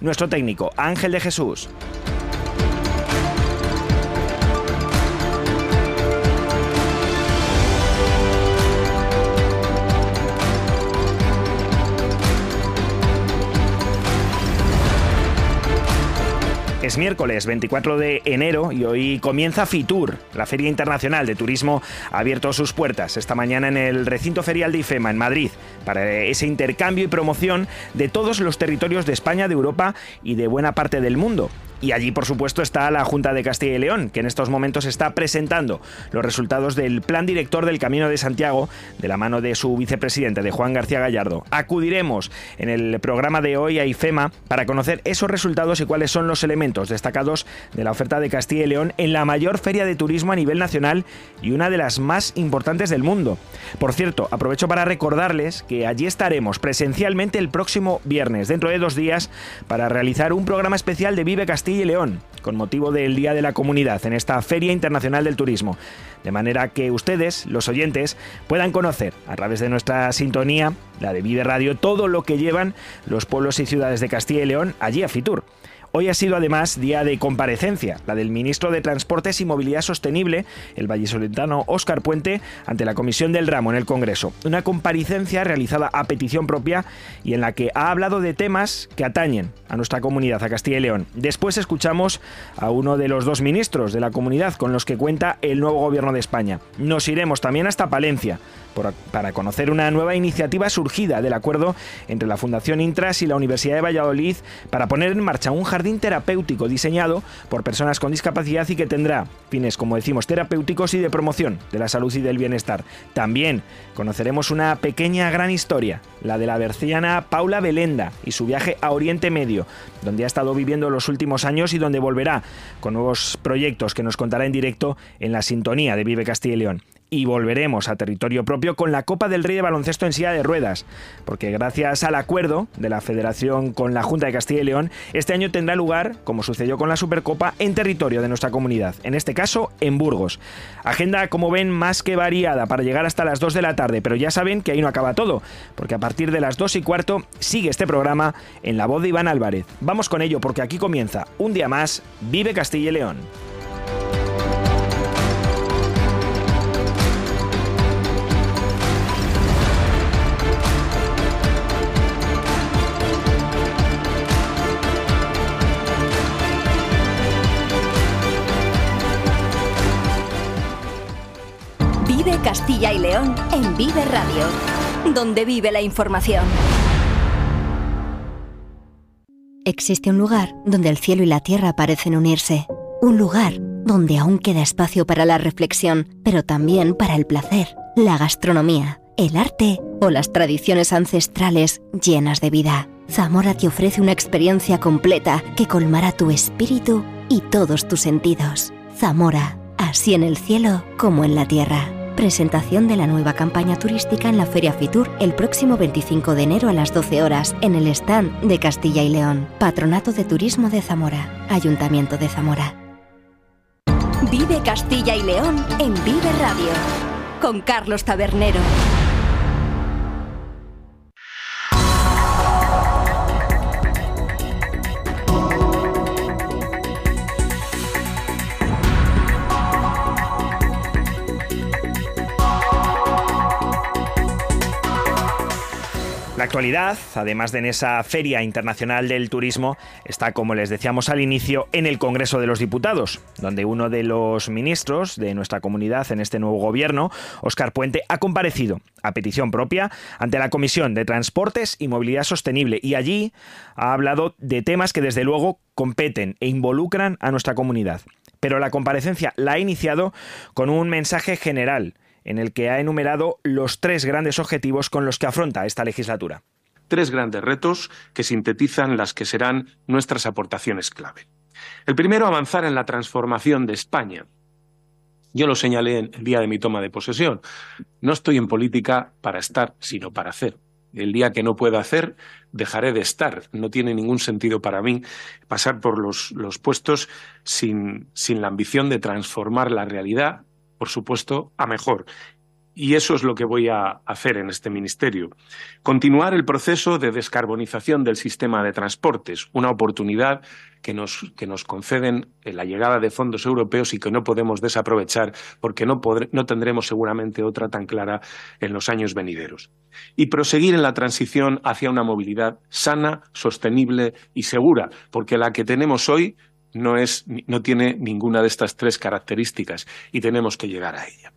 nuestro técnico Ángel de Jesús. Es miércoles 24 de enero y hoy comienza FITUR, la Feria Internacional de Turismo, ha abierto sus puertas esta mañana en el recinto ferial de IFEMA en Madrid para ese intercambio y promoción de todos los territorios de España, de Europa y de buena parte del mundo. Y allí, por supuesto, está la Junta de Castilla y León, que en estos momentos está presentando los resultados del plan director del Camino de Santiago, de la mano de su vicepresidente, de Juan García Gallardo. Acudiremos en el programa de hoy a IFEMA para conocer esos resultados y cuáles son los elementos destacados de la oferta de Castilla y León en la mayor feria de turismo a nivel nacional y una de las más importantes del mundo. Por cierto, aprovecho para recordarles que allí estaremos presencialmente el próximo viernes, dentro de dos días, para realizar un programa especial de Vive Castilla y León, con motivo del Día de la Comunidad en esta Feria Internacional del Turismo. De manera que ustedes, los oyentes, puedan conocer a través de nuestra sintonía, la de Vive Radio, todo lo que llevan los pueblos y ciudades de Castilla y León allí a Fitur. Hoy ha sido además día de comparecencia, la del ministro de Transportes y Movilidad Sostenible, el vallisoletano Óscar Puente, ante la Comisión del Ramo en el Congreso. Una comparecencia realizada a petición propia y en la que ha hablado de temas que atañen a nuestra comunidad, a Castilla y León. Después escuchamos a uno de los dos ministros de la comunidad con los que cuenta el nuevo gobierno de España. Nos iremos también hasta Palencia para conocer una nueva iniciativa surgida del acuerdo entre la Fundación Intras y la Universidad de Valladolid para poner en marcha un jardín terapéutico diseñado por personas con discapacidad y que tendrá fines, como decimos, terapéuticos y de promoción de la salud y del bienestar. También conoceremos una pequeña gran historia, la de la berciana Paula Belenda y su viaje a Oriente Medio, donde ha estado viviendo los últimos años y donde volverá con nuevos proyectos que nos contará en directo en la sintonía de Vive Castilla y León y volveremos a territorio propio con la Copa del Rey de Baloncesto en silla de ruedas, porque gracias al acuerdo de la Federación con la Junta de Castilla y León, este año tendrá lugar, como sucedió con la Supercopa, en territorio de nuestra comunidad, en este caso en Burgos. Agenda, como ven, más que variada para llegar hasta las 2 de la tarde, pero ya saben que ahí no acaba todo, porque a partir de las 2 y cuarto sigue este programa en la voz de Iván Álvarez. Vamos con ello porque aquí comienza un día más Vive Castilla y León. León en Vive Radio, donde vive la información. Existe un lugar donde el cielo y la tierra parecen unirse. Un lugar donde aún queda espacio para la reflexión, pero también para el placer, la gastronomía, el arte o las tradiciones ancestrales llenas de vida. Zamora te ofrece una experiencia completa que colmará tu espíritu y todos tus sentidos. Zamora, así en el cielo como en la tierra. Presentación de la nueva campaña turística en la Feria Fitur el próximo 25 de enero a las 12 horas en el stand de Castilla y León. Patronato de Turismo de Zamora. Ayuntamiento de Zamora. Vive Castilla y León en Vive Radio con Carlos Tabernero. La actualidad, además de en esa Feria Internacional del Turismo, está, como les decíamos al inicio, en el Congreso de los Diputados, donde uno de los ministros de nuestra comunidad en este nuevo gobierno, Óscar Puente, ha comparecido a petición propia ante la Comisión de Transportes y Movilidad Sostenible y allí ha hablado de temas que desde luego competen e involucran a nuestra comunidad. Pero la comparecencia la ha iniciado con un mensaje general en el que ha enumerado los tres grandes objetivos con los que afronta esta legislatura. Tres grandes retos que sintetizan las que serán nuestras aportaciones clave. El primero, avanzar en la transformación de España. Yo lo señalé el día de mi toma de posesión. No estoy en política para estar, sino para hacer. El día que no pueda hacer, dejaré de estar. No tiene ningún sentido para mí pasar por los, los puestos sin, sin la ambición de transformar la realidad por supuesto, a mejor. Y eso es lo que voy a hacer en este ministerio. Continuar el proceso de descarbonización del sistema de transportes, una oportunidad que nos, que nos conceden la llegada de fondos europeos y que no podemos desaprovechar porque no, no tendremos seguramente otra tan clara en los años venideros. Y proseguir en la transición hacia una movilidad sana, sostenible y segura, porque la que tenemos hoy no, es, no tiene ninguna de estas tres características y tenemos que llegar a ella.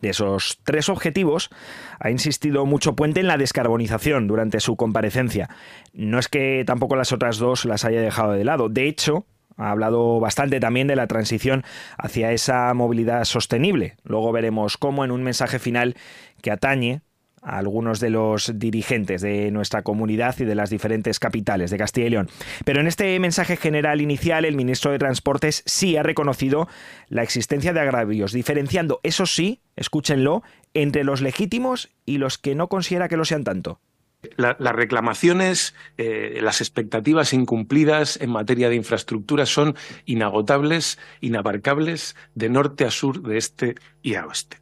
De esos tres objetivos, ha insistido mucho Puente en la descarbonización durante su comparecencia. No es que tampoco las otras dos las haya dejado de lado. De hecho, ha hablado bastante también de la transición hacia esa movilidad sostenible. Luego veremos cómo en un mensaje final que atañe algunos de los dirigentes de nuestra comunidad y de las diferentes capitales de Castilla y León. Pero en este mensaje general inicial, el ministro de Transportes sí ha reconocido la existencia de agravios, diferenciando, eso sí, escúchenlo, entre los legítimos y los que no considera que lo sean tanto. las reclamaciones, eh, las expectativas incumplidas en materia de infraestructura son inagotables, inabarcables, de norte a sur, de este y a oeste.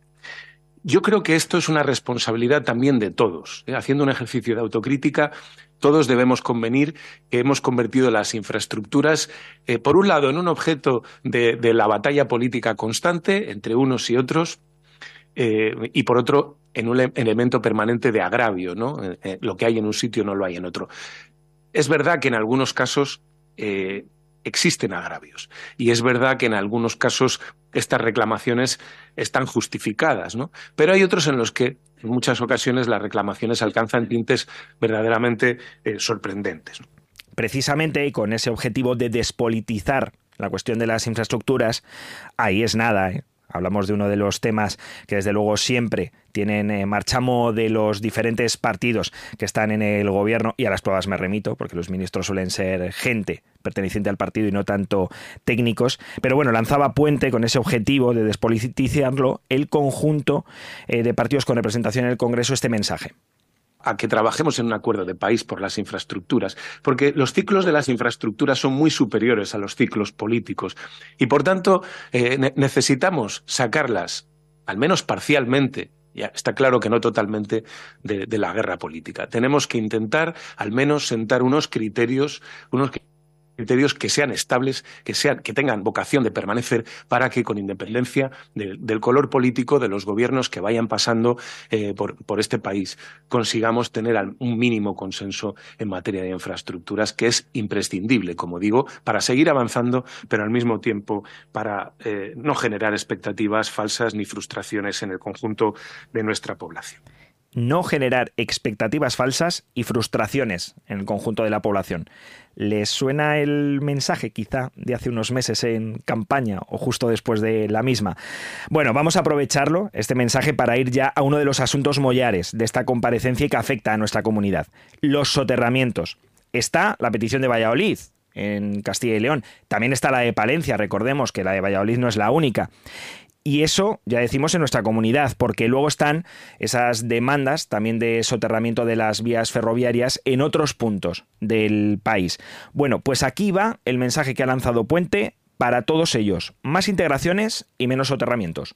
Yo creo que esto es una responsabilidad también de todos. ¿eh? Haciendo un ejercicio de autocrítica, todos debemos convenir que hemos convertido las infraestructuras, eh, por un lado, en un objeto de, la batalla política constante entre unos y otros, eh, y por otro, en un elemento permanente de agravio. ¿no? lo que hay en un sitio no lo hay en otro. Es verdad que en algunos casos existen agravios. Y es verdad que en algunos casos estas reclamaciones están justificadas, ¿no? Pero hay otros en los que en muchas ocasiones las reclamaciones alcanzan tintes verdaderamente eh, sorprendentes. Precisamente con ese objetivo de despolitizar la cuestión de las infraestructuras, ahí es nada. ¿eh? Hablamos de uno de los temas que desde luego siempre tienen eh, marchamo de los diferentes partidos que están en el gobierno y a las pruebas me remito porque los ministros suelen ser gente perteneciente al partido y no tanto técnicos. Pero bueno, lanzaba puente con ese objetivo de despolitizarlo el conjunto eh, de partidos con representación en el Congreso este mensaje a que trabajemos en un acuerdo de país por las infraestructuras, porque los ciclos de las infraestructuras son muy superiores a los ciclos políticos y, por tanto, eh, necesitamos sacarlas, al menos parcialmente, ya está claro que no totalmente de, la guerra política. Tenemos que intentar al menos sentar unos criterios, unos criterios que sean estables, que, sean, que tengan vocación de permanecer para que con independencia del color político de los gobiernos que vayan pasando eh, por, por, este país consigamos tener un mínimo consenso en materia de infraestructuras que es imprescindible, como digo, para seguir avanzando, pero al mismo tiempo para eh, no generar expectativas falsas ni frustraciones en el conjunto de nuestra población no generar expectativas falsas y frustraciones en el conjunto de la población. ¿Les suena el mensaje quizá de hace unos meses en campaña o justo después de la misma? Bueno, vamos a aprovecharlo, este mensaje, para ir ya a uno de los asuntos mollares de esta comparecencia y que afecta a nuestra comunidad, los soterramientos. Está la petición de Valladolid, en Castilla y León. También está la de Palencia, recordemos que la de Valladolid no es la única. Y eso ya decimos en nuestra comunidad, porque luego están esas demandas también de soterramiento de las vías ferroviarias en otros puntos del país. Bueno, pues aquí va el mensaje que ha lanzado Puente para todos ellos. Más integraciones y menos soterramientos.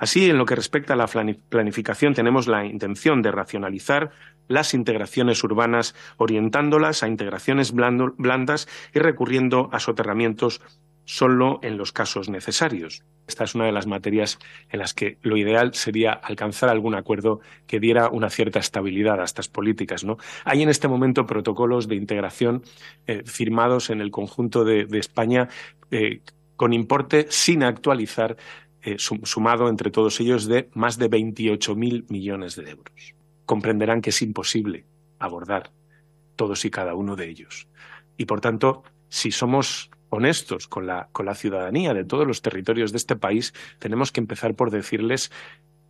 Así, en lo que respecta a la planificación, tenemos la intención de racionalizar las integraciones urbanas, orientándolas a integraciones blandas y recurriendo a soterramientos solo en los casos necesarios. Esta es una de las materias en las que lo ideal sería alcanzar algún acuerdo que diera una cierta estabilidad a estas políticas. ¿no? Hay en este momento protocolos de integración eh, firmados en el conjunto de, España eh, con importe sin actualizar, eh, sumado entre todos ellos de más de 28.000 millones de euros. Comprenderán que es imposible abordar todos y cada uno de ellos. Y por tanto, si somos honestos con la, con la ciudadanía de todos los territorios de este país, tenemos que empezar por decirles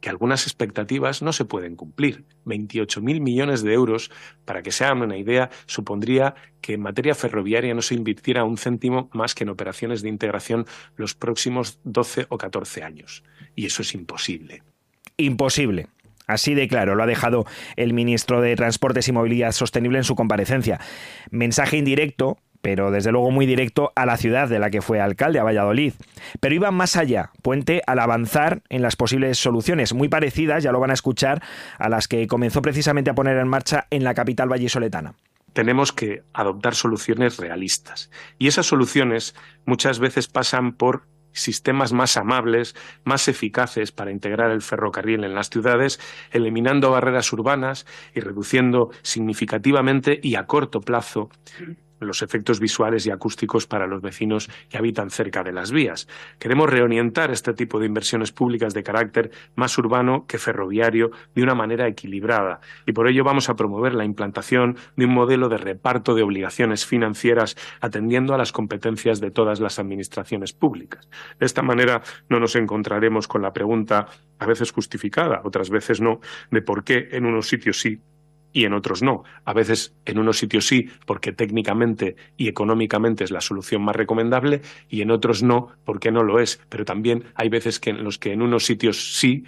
que algunas expectativas no se pueden cumplir. 28.000 millones de euros, para que se hagan una idea, supondría que en materia ferroviaria no se invirtiera un céntimo más que en operaciones de integración los próximos 12 o 14 años. Y eso es imposible. Imposible. Así de claro lo ha dejado el ministro de Transportes y Movilidad Sostenible en su comparecencia. Mensaje indirecto pero desde luego muy directo a la ciudad de la que fue alcalde, a Valladolid. Pero iba más allá, Puente, al avanzar en las posibles soluciones, muy parecidas, ya lo van a escuchar, a las que comenzó precisamente a poner en marcha en la capital vallisoletana tenemos que adoptar soluciones realistas. Y esas soluciones muchas veces pasan por sistemas más amables, más eficaces para integrar el ferrocarril en las ciudades, eliminando barreras urbanas y reduciendo significativamente y a corto plazo los efectos visuales y acústicos para los vecinos que habitan cerca de las vías. Queremos reorientar este tipo de inversiones públicas de carácter más urbano que ferroviario de una manera equilibrada y por ello vamos a promover la implantación de un modelo de reparto de obligaciones financieras atendiendo a las competencias de todas las administraciones públicas. De esta manera no nos encontraremos con la pregunta, a veces justificada, otras veces no, de por qué en unos sitios sí y en otros no. A veces en unos sitios sí, porque técnicamente y económicamente es la solución más recomendable, y en otros no, porque no lo es. Pero también hay veces que en los que en unos sitios sí,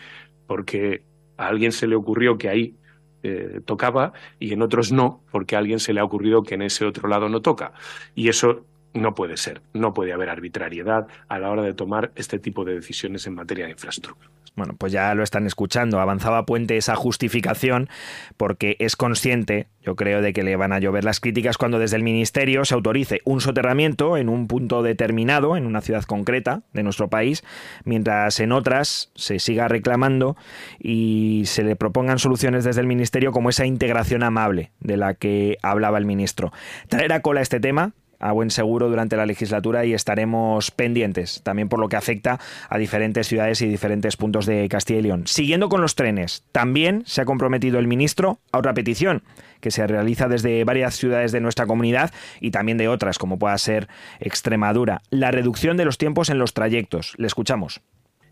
porque a alguien se le ocurrió que ahí eh, tocaba, y en otros no, porque a alguien se le ha ocurrido que en ese otro lado no toca. Y eso no puede ser, no puede haber arbitrariedad a la hora de tomar este tipo de decisiones en materia de infraestructura. Bueno, pues ya lo están escuchando. Avanzaba Puente esa justificación porque es consciente, yo creo, de que le van a llover las críticas cuando desde el Ministerio se autorice un soterramiento en un punto determinado, en una ciudad concreta de nuestro país, mientras en otras se siga reclamando y se le propongan soluciones desde el Ministerio como esa integración amable de la que hablaba el ministro. Traer a cola este tema a buen seguro durante la legislatura y estaremos pendientes también por lo que afecta a diferentes ciudades y diferentes puntos de Castilla y León. Siguiendo con los trenes, también se ha comprometido el ministro a otra petición que se realiza desde varias ciudades de nuestra comunidad y también de otras, como pueda ser Extremadura, la reducción de los tiempos en los trayectos. Le escuchamos.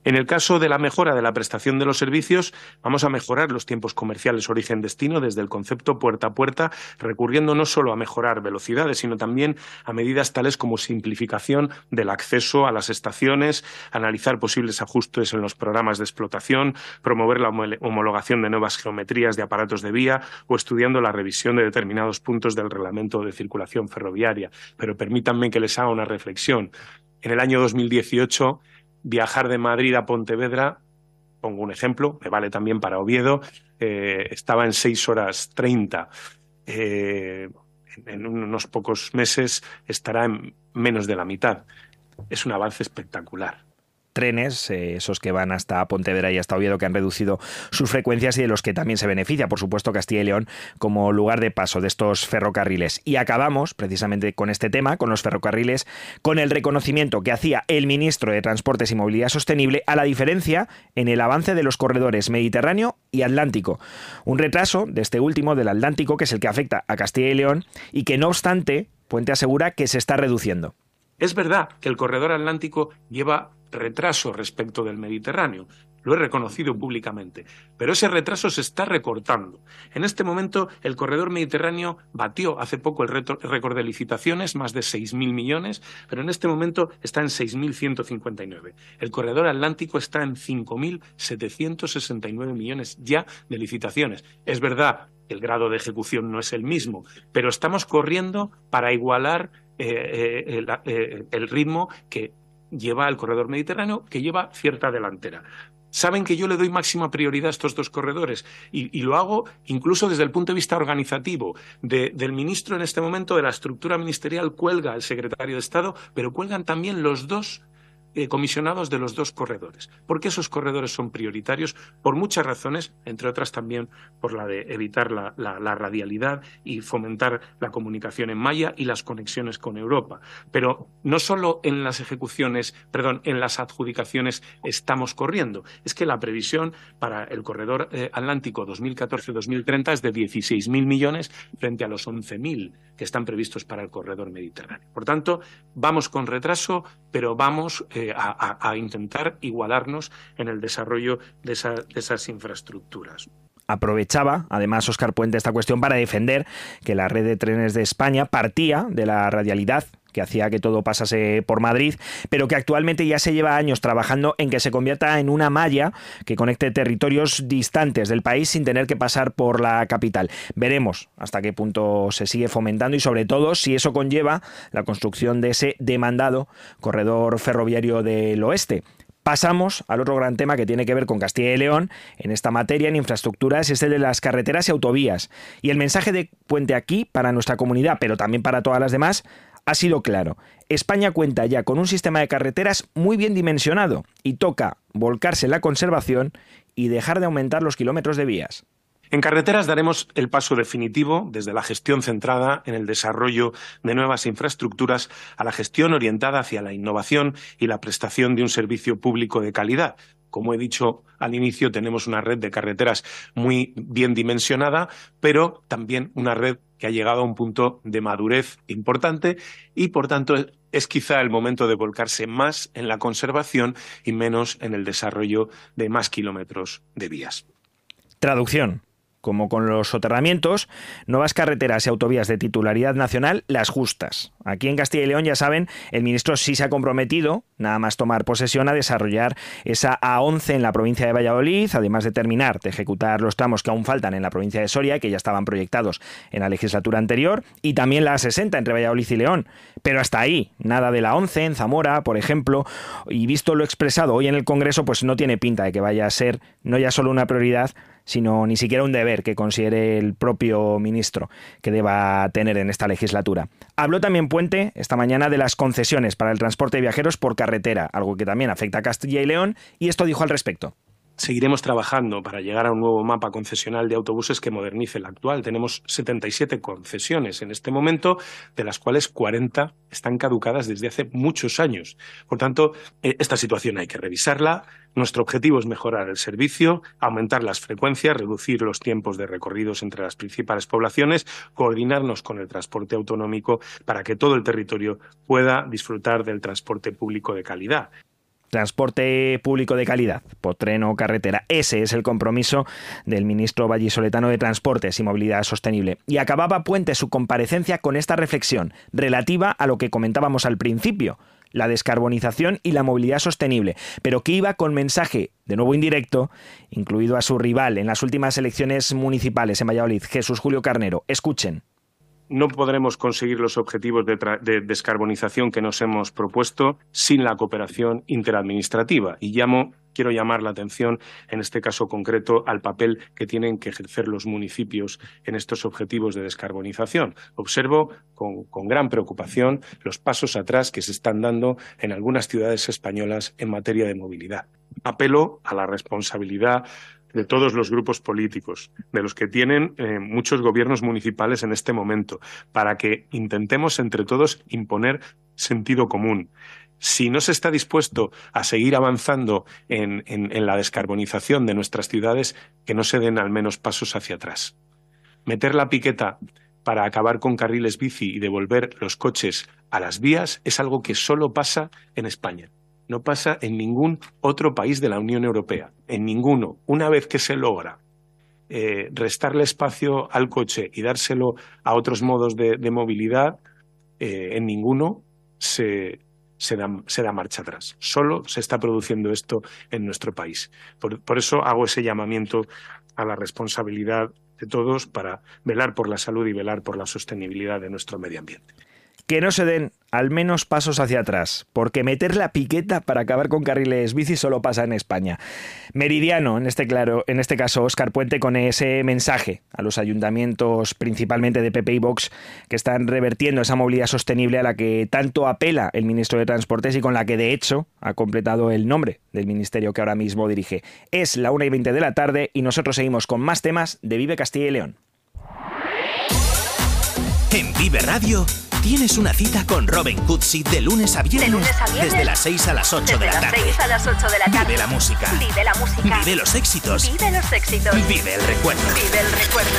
En el caso de la mejora de la prestación de los servicios, vamos a mejorar los tiempos comerciales origen-destino desde el concepto puerta a puerta, recurriendo no solo a mejorar velocidades, sino también a medidas tales como simplificación del acceso a las estaciones, analizar posibles ajustes en los programas de explotación, promover la homologación de nuevas geometrías de aparatos de vía o estudiando la revisión de determinados puntos del reglamento de circulación ferroviaria. Pero permítanme que les haga una reflexión. En el año 2018 viajar de Madrid a Pontevedra, pongo un ejemplo, me vale también para Oviedo, eh, estaba en seis horas treinta. Eh, en unos pocos meses estará en menos de la mitad. Es un avance espectacular trenes, eh, esos que van hasta Pontevedra y hasta Oviedo, que han reducido sus frecuencias y de los que también se beneficia, por supuesto, Castilla y León como lugar de paso de estos ferrocarriles. Y acabamos precisamente con este tema, con los ferrocarriles, con el reconocimiento que hacía el ministro de Transportes y Movilidad Sostenible a la diferencia en el avance de los corredores Mediterráneo y Atlántico. Un retraso de este último, del Atlántico, que es el que afecta a Castilla y León y que no obstante, Puente asegura que se está reduciendo. Es verdad que el corredor atlántico lleva retraso respecto del Mediterráneo. Lo he reconocido públicamente. Pero ese retraso se está recortando. En este momento, el corredor mediterráneo batió hace poco el récord de licitaciones, más de 6.000 millones, pero en este momento está en 6.159. El corredor atlántico está en 5.769 millones ya de licitaciones. Es verdad, el grado de ejecución no es el mismo, pero estamos corriendo para igualar eh, eh, eh, el ritmo que lleva al corredor mediterráneo, que lleva cierta delantera. Saben que yo le doy máxima prioridad a estos dos corredores y, lo hago incluso desde el punto de vista organizativo. del ministro en este momento, de la estructura ministerial, cuelga el secretario de Estado, pero cuelgan también los dos eh, comisionados de los dos corredores. porque esos corredores son prioritarios? Por muchas razones, entre otras también por la de evitar la, radialidad y fomentar la comunicación en malla y las conexiones con Europa. Pero no solo en las ejecuciones, perdón, en las adjudicaciones estamos corriendo, es que la previsión para el corredor eh, atlántico 2014-2030 es de 16.000 millones frente a los 11.000 que están previstos para el corredor mediterráneo. Por tanto, vamos con retraso, pero vamos eh, a, intentar igualarnos en el desarrollo de, esas infraestructuras. Aprovechaba, además, Oscar Puente, esta cuestión para defender que la red de trenes de España partía de la radialidad que hacía que todo pasase por Madrid, pero que actualmente ya se lleva años trabajando en que se convierta en una malla que conecte territorios distantes del país sin tener que pasar por la capital. Veremos hasta qué punto se sigue fomentando y sobre todo si eso conlleva la construcción de ese demandado corredor ferroviario del oeste. Pasamos al otro gran tema que tiene que ver con Castilla y León en esta materia en infraestructuras, es el de las carreteras y autovías. Y el mensaje de Puente aquí para nuestra comunidad, pero también para todas las demás, ha sido claro. España cuenta ya con un sistema de carreteras muy bien dimensionado y toca volcarse en la conservación y dejar de aumentar los kilómetros de vías. En carreteras daremos el paso definitivo desde la gestión centrada en el desarrollo de nuevas infraestructuras a la gestión orientada hacia la innovación y la prestación de un servicio público de calidad. Como he dicho al inicio, tenemos una red de carreteras muy bien dimensionada, pero también una red que ha llegado a un punto de madurez importante y, por tanto, es quizá el momento de volcarse más en la conservación y menos en el desarrollo de más kilómetros de vías. Traducción como con los soterramientos, nuevas carreteras y autovías de titularidad nacional, las justas. Aquí en Castilla y León, ya saben, el ministro sí se ha comprometido, nada más tomar posesión, a desarrollar esa A11 en la provincia de Valladolid, además de terminar de ejecutar los tramos que aún faltan en la provincia de Soria, que ya estaban proyectados en la legislatura anterior, y también la A60 entre Valladolid y León. Pero hasta ahí, nada de la 11 en Zamora, por ejemplo, y visto lo expresado hoy en el Congreso, pues no tiene pinta de que vaya a ser no ya solo una prioridad, sino ni siquiera un deber que considere el propio ministro que deba tener en esta legislatura. Habló también Puente esta mañana de las concesiones para el transporte de viajeros por carretera, algo que también afecta a Castilla y León, y esto dijo al respecto. Seguiremos trabajando para llegar a un nuevo mapa concesional de autobuses que modernice el actual. Tenemos 77 concesiones en este momento, de las cuales 40 están caducadas desde hace muchos años. Por tanto, eh, esta situación hay que revisarla. Nuestro objetivo es mejorar el servicio, aumentar las frecuencias, reducir los tiempos de recorridos entre las principales poblaciones, coordinarnos con el transporte autonómico para que todo el territorio pueda disfrutar del transporte público de calidad. Transporte público de calidad, por tren o carretera. Ese es el compromiso del ministro vallisoletano de Transportes y Movilidad Sostenible. Y acababa Puente su comparecencia con esta reflexión relativa a lo que comentábamos al principio, la descarbonización y la movilidad sostenible, pero que iba con mensaje, de nuevo indirecto, incluido a su rival en las últimas elecciones municipales en Valladolid, Jesús Julio Carnero. Escuchen no podremos conseguir los objetivos de, descarbonización que nos hemos propuesto sin la cooperación interadministrativa. Y llamo, quiero llamar la atención, en este caso concreto, al papel que tienen que ejercer los municipios en estos objetivos de descarbonización. Observo con, gran preocupación los pasos atrás que se están dando en algunas ciudades españolas en materia de movilidad. Apelo a la responsabilidad de todos los grupos políticos, de los que tienen eh, muchos gobiernos municipales en este momento, para que intentemos entre todos imponer sentido común. Si no se está dispuesto a seguir avanzando en, la descarbonización de nuestras ciudades, que no se den al menos pasos hacia atrás. Meter la piqueta para acabar con carriles bici y devolver los coches a las vías es algo que solo pasa en España no pasa en ningún otro país de la Unión Europea, en ninguno. Una vez que se logra eh, restarle espacio al coche y dárselo a otros modos de, movilidad, eh, en ninguno se, da, marcha atrás. Solo se está produciendo esto en nuestro país. por eso hago ese llamamiento a la responsabilidad de todos para velar por la salud y velar por la sostenibilidad de nuestro medio ambiente. Que no se den al menos pasos hacia atrás, porque meter la piqueta para acabar con carriles bici solo pasa en España. Meridiano, en este, claro, en este caso, Oscar Puente, con ese mensaje a los ayuntamientos, principalmente de PP y Vox, que están revertiendo esa movilidad sostenible a la que tanto apela el ministro de Transportes y con la que, de hecho, ha completado el nombre del ministerio que ahora mismo dirige. Es la 1 y 20 de la tarde y nosotros seguimos con más temas de Vive Castilla y León. En Vive Radio tienes una cita con Robin Cutsi de lunes a viernes. Desde las 6 a las 8 de la tarde. a las 8 de la tarde. Vive la música. Vive la música. Vive los éxitos. Vive los éxitos. Vive el recuerdo. Vive el recuerdo.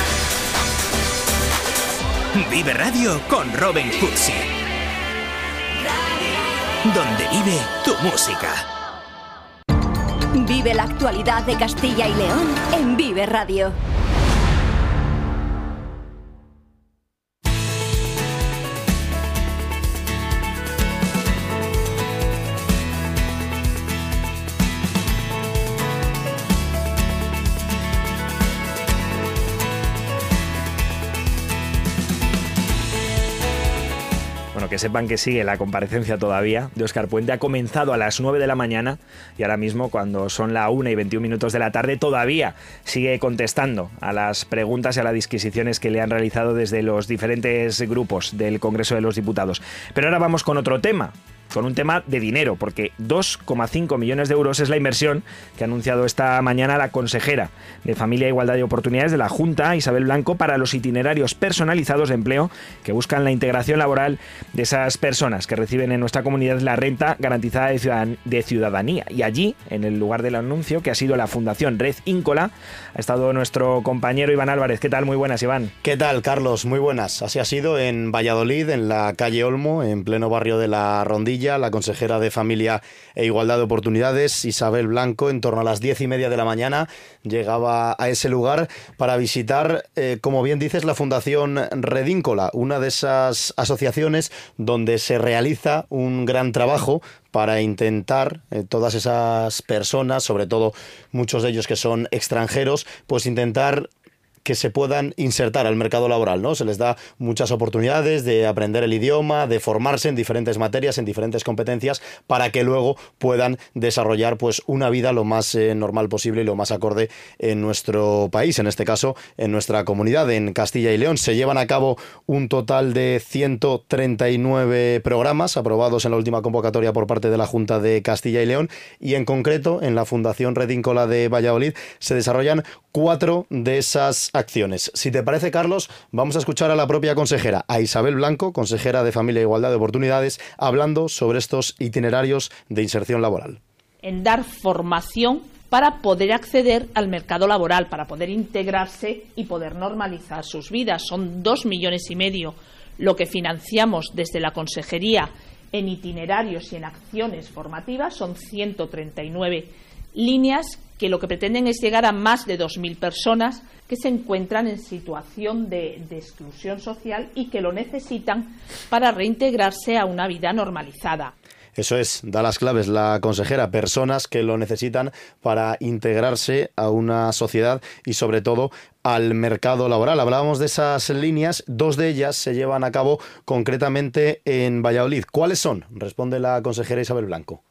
Vive Radio con Robin Cutsi. Donde vive tu música. Vive la actualidad de Castilla y León en Vive Radio. Que sepan que sigue la comparecencia todavía de Oscar Puente. Ha comenzado a las 9 de la mañana y ahora mismo, cuando son la 1 y 21 minutos de la tarde, todavía sigue contestando a las preguntas y a las disquisiciones que le han realizado desde los diferentes grupos del Congreso de los Diputados. Pero ahora vamos con otro tema con un tema de dinero, porque 2,5 millones de euros es la inversión que ha anunciado esta mañana la consejera de Familia Igualdad de Oportunidades de la Junta, Isabel Blanco, para los itinerarios personalizados de empleo que buscan la integración laboral de esas personas que reciben en nuestra comunidad la renta garantizada de ciudadanía. Y allí, en el lugar del anuncio, que ha sido la Fundación Red Íncola, ha estado nuestro compañero Iván Álvarez. ¿Qué tal? Muy buenas, Iván. ¿Qué tal, Carlos? Muy buenas. Así ha sido en Valladolid, en la calle Olmo, en pleno barrio de la Rondilla la consejera de Familia e Igualdad de Oportunidades, Isabel Blanco, en torno a las diez y media de la mañana, llegaba a ese lugar para visitar, eh, como bien dices, la Fundación Redíncola, una de esas asociaciones donde se realiza un gran trabajo para intentar eh, todas esas personas, sobre todo muchos de ellos que son extranjeros, pues intentar que se puedan insertar al mercado laboral, ¿no? Se les da muchas oportunidades de aprender el idioma, de formarse en diferentes materias, en diferentes competencias, para que luego puedan desarrollar pues una vida lo más eh, normal posible y lo más acorde en nuestro país, en este caso en nuestra comunidad, en Castilla y León. Se llevan a cabo un total de 139 programas aprobados en la última convocatoria por parte de la Junta de Castilla y León y en concreto en la Fundación Redíncola de Valladolid se desarrollan cuatro de esas acciones. Si te parece, Carlos, vamos a escuchar a la propia consejera, a Isabel Blanco, consejera de Familia e Igualdad de Oportunidades, hablando sobre estos itinerarios de inserción laboral. En dar formación para poder acceder al mercado laboral, para poder integrarse y poder normalizar sus vidas. Son dos millones y medio lo que financiamos desde la Consejería en itinerarios y en acciones formativas, son 139 líneas que lo que pretenden es llegar a más de 2.000 personas que se encuentran en situación de, exclusión social y que lo necesitan para reintegrarse a una vida normalizada. Eso es, da las claves la consejera, personas que lo necesitan para integrarse a una sociedad y sobre todo al mercado laboral. Hablábamos de esas líneas, dos de ellas se llevan a cabo concretamente en Valladolid. ¿Cuáles son? Responde la consejera Isabel Blanco.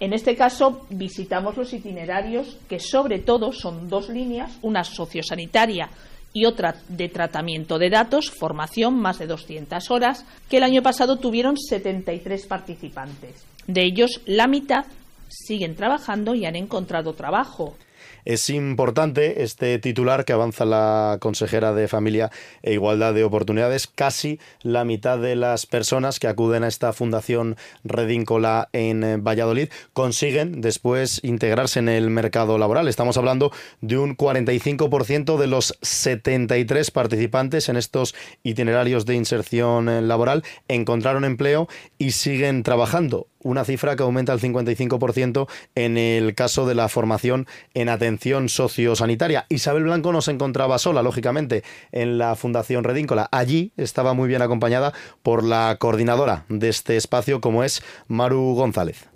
En este caso visitamos los itinerarios que sobre todo son dos líneas, una sociosanitaria y otra de tratamiento de datos, formación, más de 200 horas, que el año pasado tuvieron 73 participantes. De ellos, la mitad siguen trabajando y han encontrado trabajo. Es importante este titular que avanza la consejera de Familia e Igualdad de Oportunidades. Casi la mitad de las personas que acuden a esta fundación Redíncola en eh, Valladolid consiguen después integrarse en el mercado laboral. Estamos hablando de un 45% de los 73 participantes en estos itinerarios de inserción eh, laboral encontraron empleo y siguen trabajando una cifra que aumenta al 55% en el caso de la formación en atención sociosanitaria. Isabel Blanco no se encontraba sola, lógicamente, en la Fundación Redíncola. Allí estaba muy bien acompañada por la coordinadora de este espacio, como es Maru González.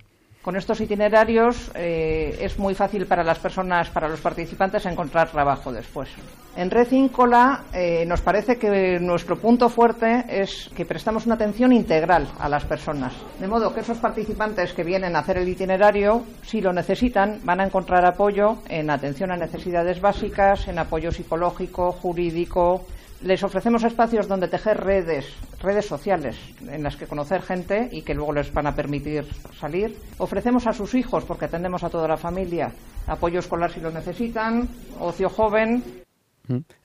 Con estos itinerarios eh, es muy fácil para las personas, para los participantes, encontrar trabajo después. En Red Íncola eh, nos parece que nuestro punto fuerte es que prestamos una atención integral a las personas. De modo que esos participantes que vienen a hacer el itinerario, si lo necesitan, van a encontrar apoyo en atención a necesidades básicas, en apoyo psicológico, jurídico, les ofrecemos espacios donde tejer redes, redes sociales en las que conocer gente y que luego les van a permitir salir. Ofrecemos a sus hijos, porque atendemos a toda la familia, apoyo escolar si lo necesitan, ocio joven,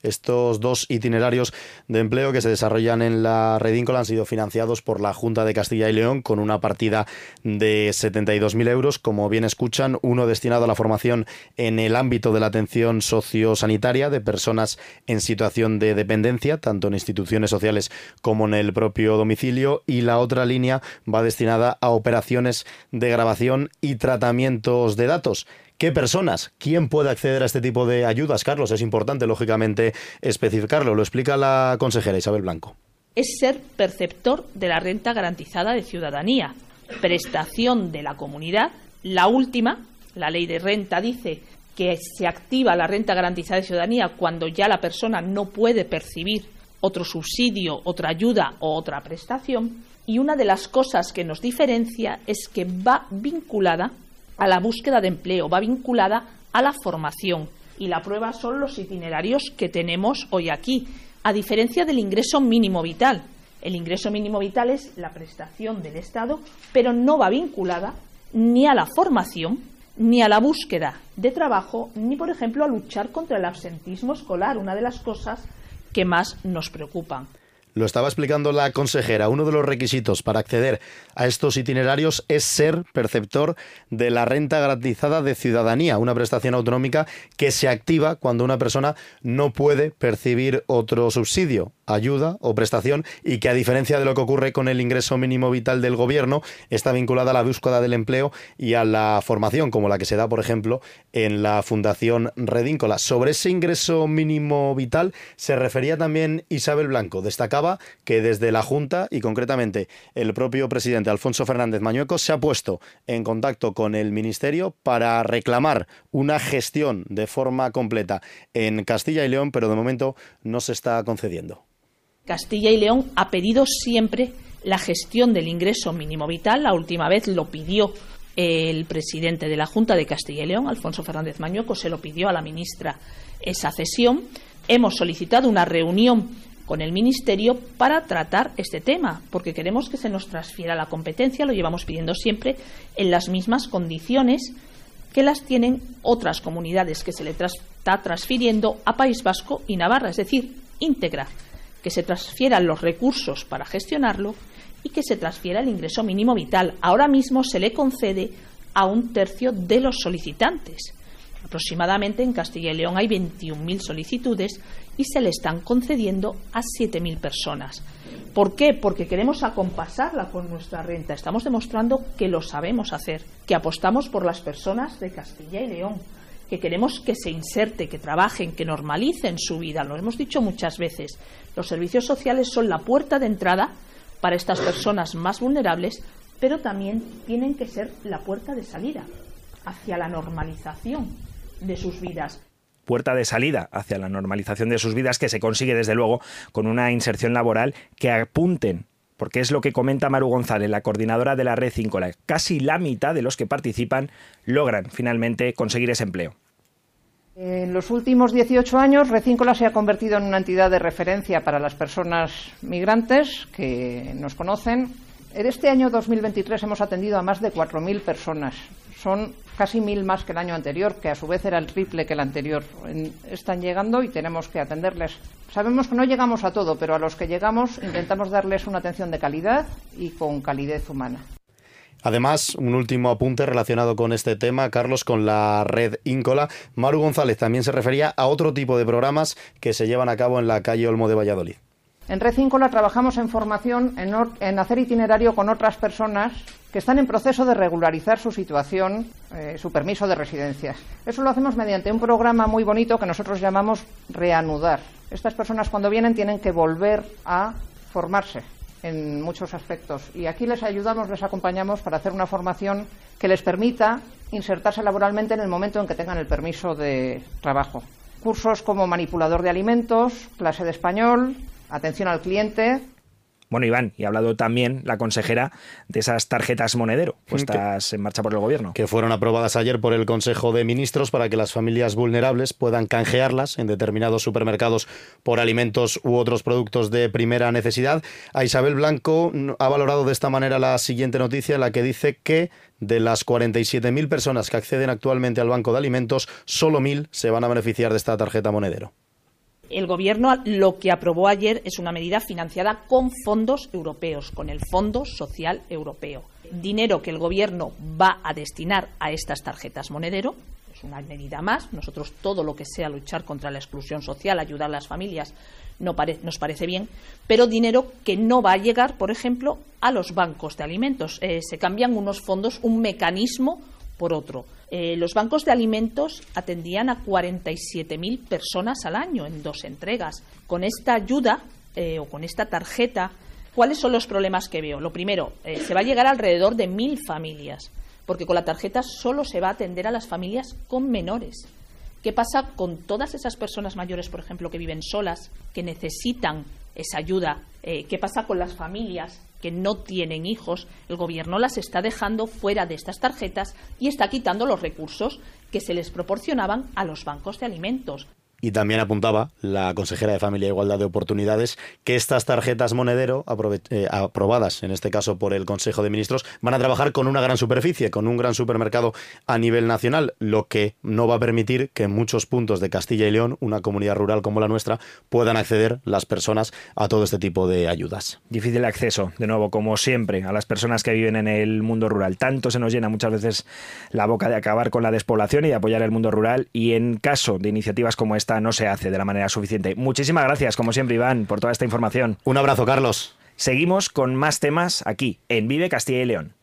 estos dos itinerarios de empleo que se desarrollan en la Redíncola han sido financiados por la Junta de Castilla y León con una partida de 72.000 euros. Como bien escuchan, uno destinado a la formación en el ámbito de la atención sociosanitaria de personas en situación de dependencia, tanto en instituciones sociales como en el propio domicilio, y la otra línea va destinada a operaciones de grabación y tratamientos de datos. ¿Qué personas? ¿Quién puede acceder a este tipo de ayudas, Carlos? Es importante, lógicamente, especificarlo. Lo explica la consejera Isabel Blanco. Es ser perceptor de la renta garantizada de ciudadanía, prestación de la comunidad. La última, la ley de renta, dice que se activa la renta garantizada de ciudadanía cuando ya la persona no puede percibir otro subsidio, otra ayuda o otra prestación. Y una de las cosas que nos diferencia es que va vinculada a la búsqueda de empleo, va vinculada a la formación. Y la prueba son los itinerarios que tenemos hoy aquí, a diferencia del ingreso mínimo vital. El ingreso mínimo vital es la prestación del Estado, pero no va vinculada ni a la formación, ni a la búsqueda de trabajo, ni, por ejemplo, a luchar contra el absentismo escolar, una de las cosas que más nos preocupan. Lo estaba explicando la consejera. Uno de los requisitos para acceder a estos itinerarios es ser perceptor de la renta garantizada de ciudadanía, una prestación autonómica que se activa cuando una persona no puede percibir otro subsidio ayuda o prestación y que a diferencia de lo que ocurre con el ingreso mínimo vital del gobierno está vinculada a la búsqueda del empleo y a la formación como la que se da por ejemplo en la Fundación Redíncola. Sobre ese ingreso mínimo vital se refería también Isabel Blanco. Destacaba que desde la Junta y concretamente el propio presidente Alfonso Fernández Mañueco se ha puesto en contacto con el Ministerio para reclamar una gestión de forma completa en Castilla y León, pero de momento no se está concediendo. Castilla y León ha pedido siempre la gestión del ingreso mínimo vital. La última vez lo pidió el presidente de la Junta de Castilla y León, Alfonso Fernández Mañueco, se lo pidió a la ministra esa cesión. Hemos solicitado una reunión con el Ministerio para tratar este tema, porque queremos que se nos transfiera la competencia, lo llevamos pidiendo siempre, en las mismas condiciones que las tienen otras comunidades que se le está transfiriendo a País Vasco y Navarra, es decir, íntegra que se transfieran los recursos para gestionarlo y que se transfiera el ingreso mínimo vital. Ahora mismo se le concede a un tercio de los solicitantes. Aproximadamente en Castilla y León hay 21.000 solicitudes y se le están concediendo a 7.000 personas. ¿Por qué? Porque queremos acompasarla con nuestra renta. Estamos demostrando que lo sabemos hacer, que apostamos por las personas de Castilla y León, que queremos que se inserte, que trabajen, que normalicen su vida. Lo hemos dicho muchas veces. Los servicios sociales son la puerta de entrada para estas personas más vulnerables, pero también tienen que ser la puerta de salida hacia la normalización de sus vidas puerta de salida hacia la normalización de sus vidas que se consigue desde luego con una inserción laboral que apunten porque es lo que comenta Maru González, la coordinadora de la red Cíncola. Casi la mitad de los que participan logran finalmente conseguir ese empleo. En los últimos 18 años, Recíncola se ha convertido en una entidad de referencia para las personas migrantes que nos conocen. En este año 2023 hemos atendido a más de 4.000 personas. Son casi mil más que el año anterior, que a su vez era el triple que el anterior. Están llegando y tenemos que atenderles. Sabemos que no llegamos a todo, pero a los que llegamos intentamos darles una atención de calidad y con calidez humana. Además, un último apunte relacionado con este tema, Carlos, con la red Íncola. Maru González también se refería a otro tipo de programas que se llevan a cabo en la calle Olmo de Valladolid. En Red Íncola trabajamos en formación, en, hacer itinerario con otras personas que están en proceso de regularizar su situación, eh, su permiso de residencia. Eso lo hacemos mediante un programa muy bonito que nosotros llamamos Reanudar. Estas personas cuando vienen tienen que volver a formarse en muchos aspectos. Y aquí les ayudamos, les acompañamos para hacer una formación que les permita insertarse laboralmente en el momento en que tengan el permiso de trabajo. Cursos como manipulador de alimentos, clase de español, atención al cliente, bueno, Iván, y ha hablado también la consejera de esas tarjetas monedero puestas en marcha por el gobierno. Que fueron aprobadas ayer por el Consejo de Ministros para que las familias vulnerables puedan canjearlas en determinados supermercados por alimentos u otros productos de primera necesidad. A Isabel Blanco ha valorado de esta manera la siguiente noticia, la que dice que de las 47.000 personas que acceden actualmente al Banco de Alimentos, solo 1.000 se van a beneficiar de esta tarjeta monedero el Gobierno lo que aprobó ayer es una medida financiada con fondos europeos, con el Fondo Social Europeo. Dinero que el Gobierno va a destinar a estas tarjetas monedero. Es una medida más. Nosotros todo lo que sea luchar contra la exclusión social, ayudar a las familias, no nos parece bien, pero dinero que no va a llegar, por ejemplo, a los bancos de alimentos. Eh, se cambian unos fondos, un mecanismo por otro. Eh, los bancos de alimentos atendían a 47.000 personas al año en dos entregas. Con esta ayuda eh, o con esta tarjeta, ¿cuáles son los problemas que veo? Lo primero, eh, se va a llegar alrededor de mil familias, porque con la tarjeta solo se va a atender a las familias con menores. ¿Qué pasa con todas esas personas mayores, por ejemplo, que viven solas, que necesitan esa ayuda? ¿Qué pasa con las familias que no tienen hijos, el gobierno las está dejando fuera de estas tarjetas y está quitando los recursos que se les proporcionaban a los bancos de alimentos. Y también apuntaba la consejera de Familia e Igualdad de Oportunidades que estas tarjetas monedero, eh, aprobadas en este caso por el Consejo de Ministros, van a trabajar con una gran superficie, con un gran supermercado a nivel nacional, lo que no va a permitir que en muchos puntos de Castilla y León, una comunidad rural como la nuestra, puedan acceder las personas a todo este tipo de ayudas. Difícil acceso, de nuevo, como siempre, a las personas que viven en el mundo rural. Tanto se nos llena muchas veces la boca de acabar con la despoblación y de apoyar el mundo rural y en caso de iniciativas como esta no se hace de la manera suficiente. Muchísimas gracias, como siempre, Iván, por toda esta información. Un abrazo, Carlos. Seguimos con más temas aquí, en Vive Castilla y León.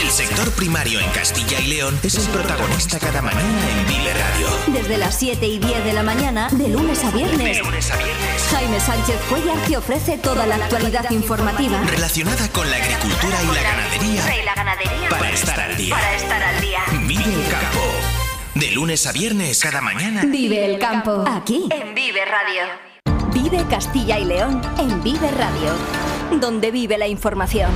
El sector primario en Castilla y León es el protagonista cada mañana en Vive Radio. Desde las 7 y 10 de la mañana, de lunes a viernes. Jaime Sánchez Cuellar te ofrece toda la actualidad informativa relacionada con la agricultura y la ganadería. Y la ganadería. Para estar al día. Para estar al día. Vive el campo. De lunes a viernes, cada mañana. Vive el campo. Aquí. En Vive Radio. Vive Castilla y León en Vive Radio. Donde vive la información.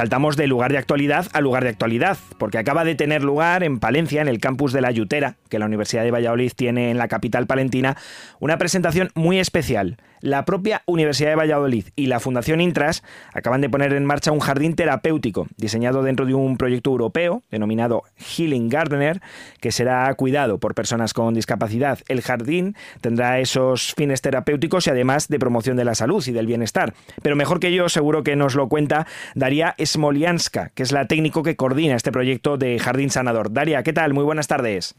Saltamos de lugar de actualidad a lugar de actualidad, porque acaba de tener lugar en Palencia, en el campus de la Yutera, que la Universidad de Valladolid tiene en la capital palentina, una presentación muy especial la propia Universidad de Valladolid y la Fundación Intras acaban de poner en marcha un jardín terapéutico diseñado dentro de un proyecto europeo denominado Healing Gardener, que será cuidado por personas con discapacidad. El jardín tendrá esos fines terapéuticos y además de promoción de la salud y del bienestar. Pero mejor que yo, seguro que nos lo cuenta Daria Smolianska, que es la técnico que coordina este proyecto de Jardín Sanador. Daria, ¿qué tal? Muy buenas tardes.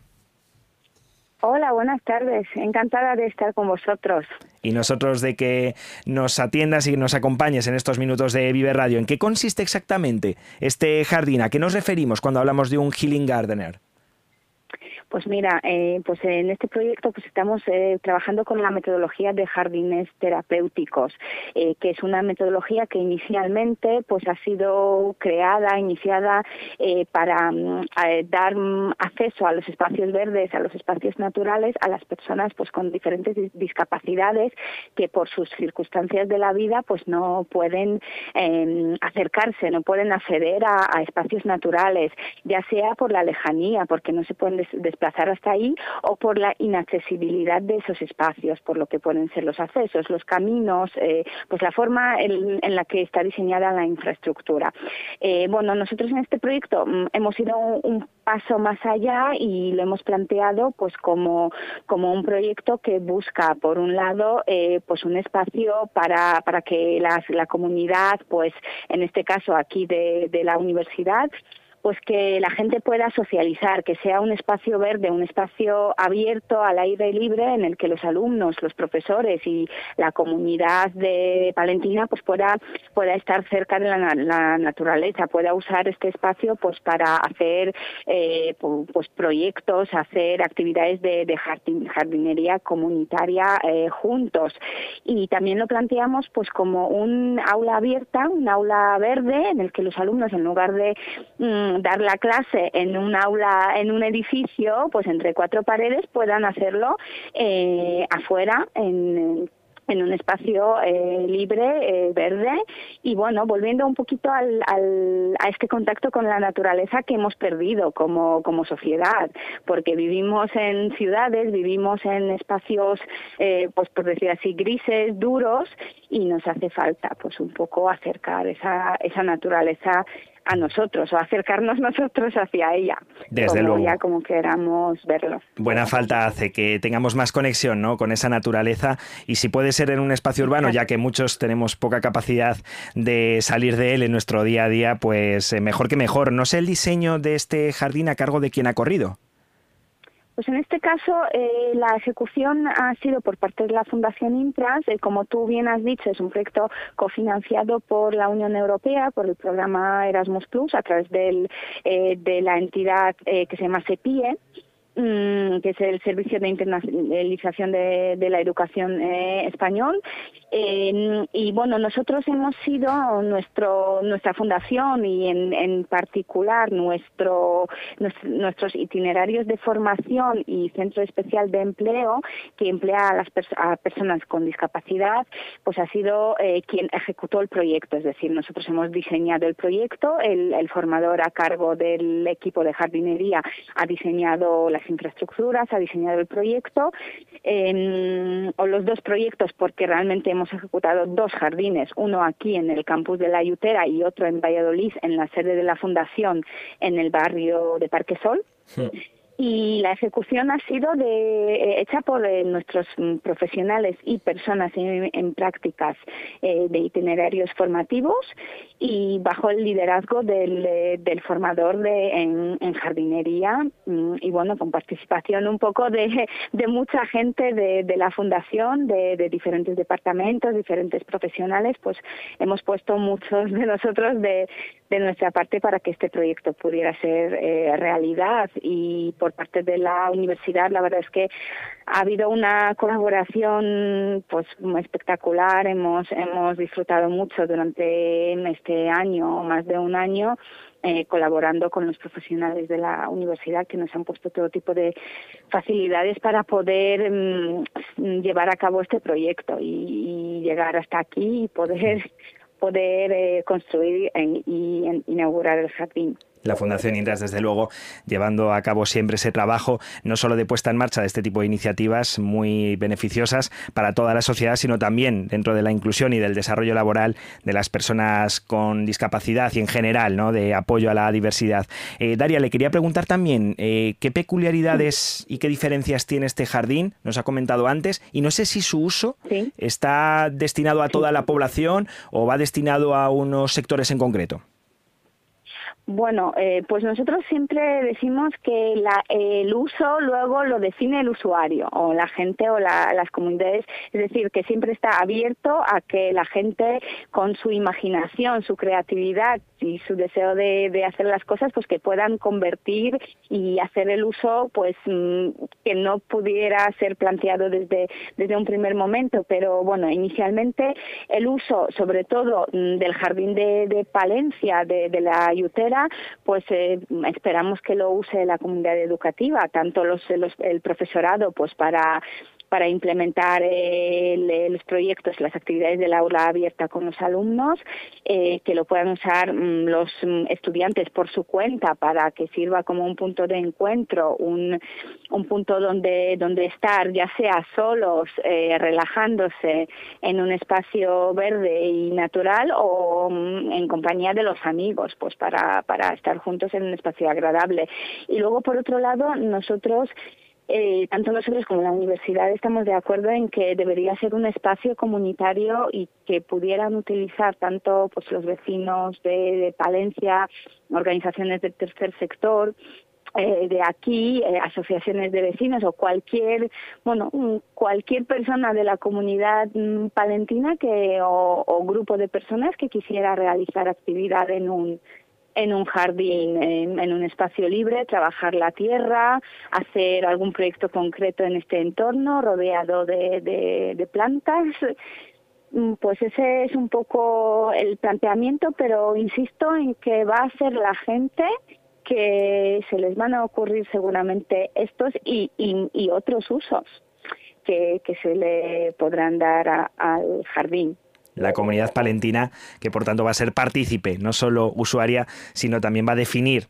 Hola, buenas tardes. Encantada de estar con vosotros. Y nosotros de que nos atiendas y nos acompañes en estos minutos de Vive Radio. ¿En qué consiste exactamente este jardín? ¿A qué nos referimos cuando hablamos de un Healing Gardener? Pues mira, eh, pues en este proyecto pues estamos eh, trabajando con la metodología de jardines terapéuticos, eh, que es una metodología que inicialmente pues ha sido creada, iniciada para mm, dar mm, acceso a los espacios verdes, a los espacios naturales, a las personas pues con diferentes discapacidades que por sus circunstancias de la vida pues no pueden em, acercarse, no pueden acceder a, espacios naturales, ya sea por la lejanía, porque no se pueden des desplazar hasta ahí o por la inaccesibilidad de esos espacios, por lo que pueden ser los accesos, los caminos, eh, pues la forma en, la que está diseñada la infraestructura. Eh, bueno, nosotros en este proyecto mm, hemos ido un, paso más allá y lo hemos planteado pues como, como un proyecto que busca por un lado eh, pues un espacio para, para que la comunidad pues en este caso aquí de, de la universidad pues que la gente pueda socializar, que sea un espacio verde, un espacio abierto al aire libre en el que los alumnos, los profesores y la comunidad de Palentina pues pueda, pueda estar cerca de la, naturaleza, pueda usar este espacio pues para hacer eh, pues proyectos, hacer actividades de, jardinería comunitaria eh, juntos. Y también lo planteamos pues como un aula abierta, un aula verde en el que los alumnos en lugar de mm, dar la clase en un aula, en un edificio, pues entre cuatro paredes puedan hacerlo eh, afuera en en un espacio eh, libre, eh, verde, y bueno, volviendo un poquito al, al, a este contacto con la naturaleza que hemos perdido como, como sociedad, porque vivimos en ciudades, vivimos en espacios, eh, pues por decir así, grises, duros, y nos hace falta pues un poco acercar esa, esa naturaleza a nosotros o acercarnos nosotros hacia ella. Desde luego. Ya como queramos verlo. Buena falta hace que tengamos más conexión ¿no? con esa naturaleza y si puede ser en un espacio urbano, ya que muchos tenemos poca capacidad de salir de él en nuestro día a día, pues eh, mejor que mejor. No sé el diseño de este jardín a cargo de quien ha corrido. Pues en este caso eh, la ejecución ha sido por parte de la Fundación Intras, eh, como tú bien has dicho, es un proyecto cofinanciado por la Unión Europea, por el programa Erasmus Plus, a través del, eh, de la entidad que se llama SEPIE. Mm, que es el Servicio de Internacionalización de, la Educación eh, Español. y bueno, nosotros hemos sido nuestro, nuestra fundación y en, en particular nuestro, nuestros itinerarios de formación y centro especial de empleo que emplea a las personas con discapacidad, pues ha sido eh, quien ejecutó el proyecto. Es decir, nosotros hemos diseñado el proyecto, el, el formador a cargo del equipo de jardinería ha diseñado la infraestructuras, ha diseñado el proyecto, o los dos proyectos, porque realmente hemos ejecutado dos jardines, uno aquí en el campus de La Yutera y otro en Valladolid, en la sede de la Fundación, en el barrio de Parque Sol y la ejecución ha sido de, eh, hecha por eh, nuestros mm, profesionales y personas en, prácticas eh, de itinerarios formativos y bajo el liderazgo del, formador de, en, jardinería mm, y bueno con participación un poco de, mucha gente de, la fundación de, diferentes departamentos diferentes profesionales pues hemos puesto muchos de nosotros de, de nuestra parte para que este proyecto pudiera ser realidad y por parte de la universidad, la verdad es que ha habido una colaboración pues espectacular, hemos hemos disfrutado mucho durante este año, más de un año, eh, colaborando con los profesionales de la universidad que nos han puesto todo tipo de facilidades para poder mm, llevar a cabo este proyecto y, llegar hasta aquí y poder poder eh, construir y inaugurar el jardín. La Fundación Indras, desde luego, llevando a cabo siempre ese trabajo, no solo de puesta en marcha de este tipo de iniciativas muy beneficiosas para toda la sociedad, sino también dentro de la inclusión y del desarrollo laboral de las personas con discapacidad y en general, ¿no? de apoyo a la diversidad. Eh, Daria, le quería preguntar también eh, qué peculiaridades y qué diferencias tiene este jardín, nos ha comentado antes, y no sé si su uso está destinado a toda la población o va destinado a unos sectores en concreto. Bueno, eh, pues nosotros siempre decimos que el uso luego lo define el usuario o la gente o las comunidades, es decir, que siempre está abierto a que la gente con su imaginación, su creatividad y su deseo de, hacer las cosas, pues que puedan convertir y hacer el uso, pues mm, que no pudiera ser planteado desde, desde un primer momento, pero bueno, inicialmente el uso, sobre todo mm, del jardín de, Palencia, de, la Pues eh, esperamos que lo use la comunidad educativa, tanto los, el profesorado, pues para para implementar los proyectos, las actividades del aula abierta con los alumnos, eh, que lo puedan usar mm, los mm, estudiantes por su cuenta para que sirva como un punto de encuentro, un, un punto donde, donde estar, ya sea solos, eh, relajándose en un espacio verde y natural o mm, en compañía de los amigos, pues para, para estar juntos en un espacio agradable. Y luego, por otro lado, nosotros eh, tanto nosotros como la universidad estamos de acuerdo en que debería ser un espacio comunitario y que pudieran utilizar tanto pues los vecinos de, Palencia, organizaciones del tercer sector, eh, de aquí, eh, asociaciones de vecinos o cualquier, bueno, cualquier persona de la comunidad mm, palentina que o, o, grupo de personas que quisiera realizar actividad en un en un jardín, en, un espacio libre, trabajar la tierra, hacer algún proyecto concreto en este entorno rodeado de, de, plantas. Mm, pues ese es un poco el planteamiento, pero insisto en que va a ser la gente que se les van a ocurrir seguramente estos y, y, otros usos que, se le podrán dar al jardín la comunidad palentina, que por tanto va a ser partícipe, no solo usuaria, sino también va a definir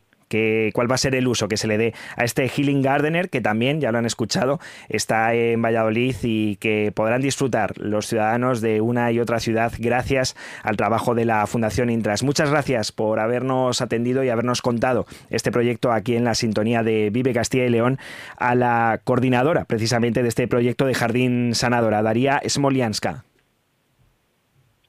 cuál va a ser el uso que se le dé a este Healing Gardener, que también, ya lo han escuchado, está en Valladolid y que podrán disfrutar los ciudadanos de una y otra ciudad gracias al trabajo de la Fundación Intras. Muchas gracias por habernos atendido y habernos contado este proyecto aquí en la sintonía de Vive Castilla y León a la coordinadora precisamente de este proyecto de Jardín Sanadora, Daría Smolianska.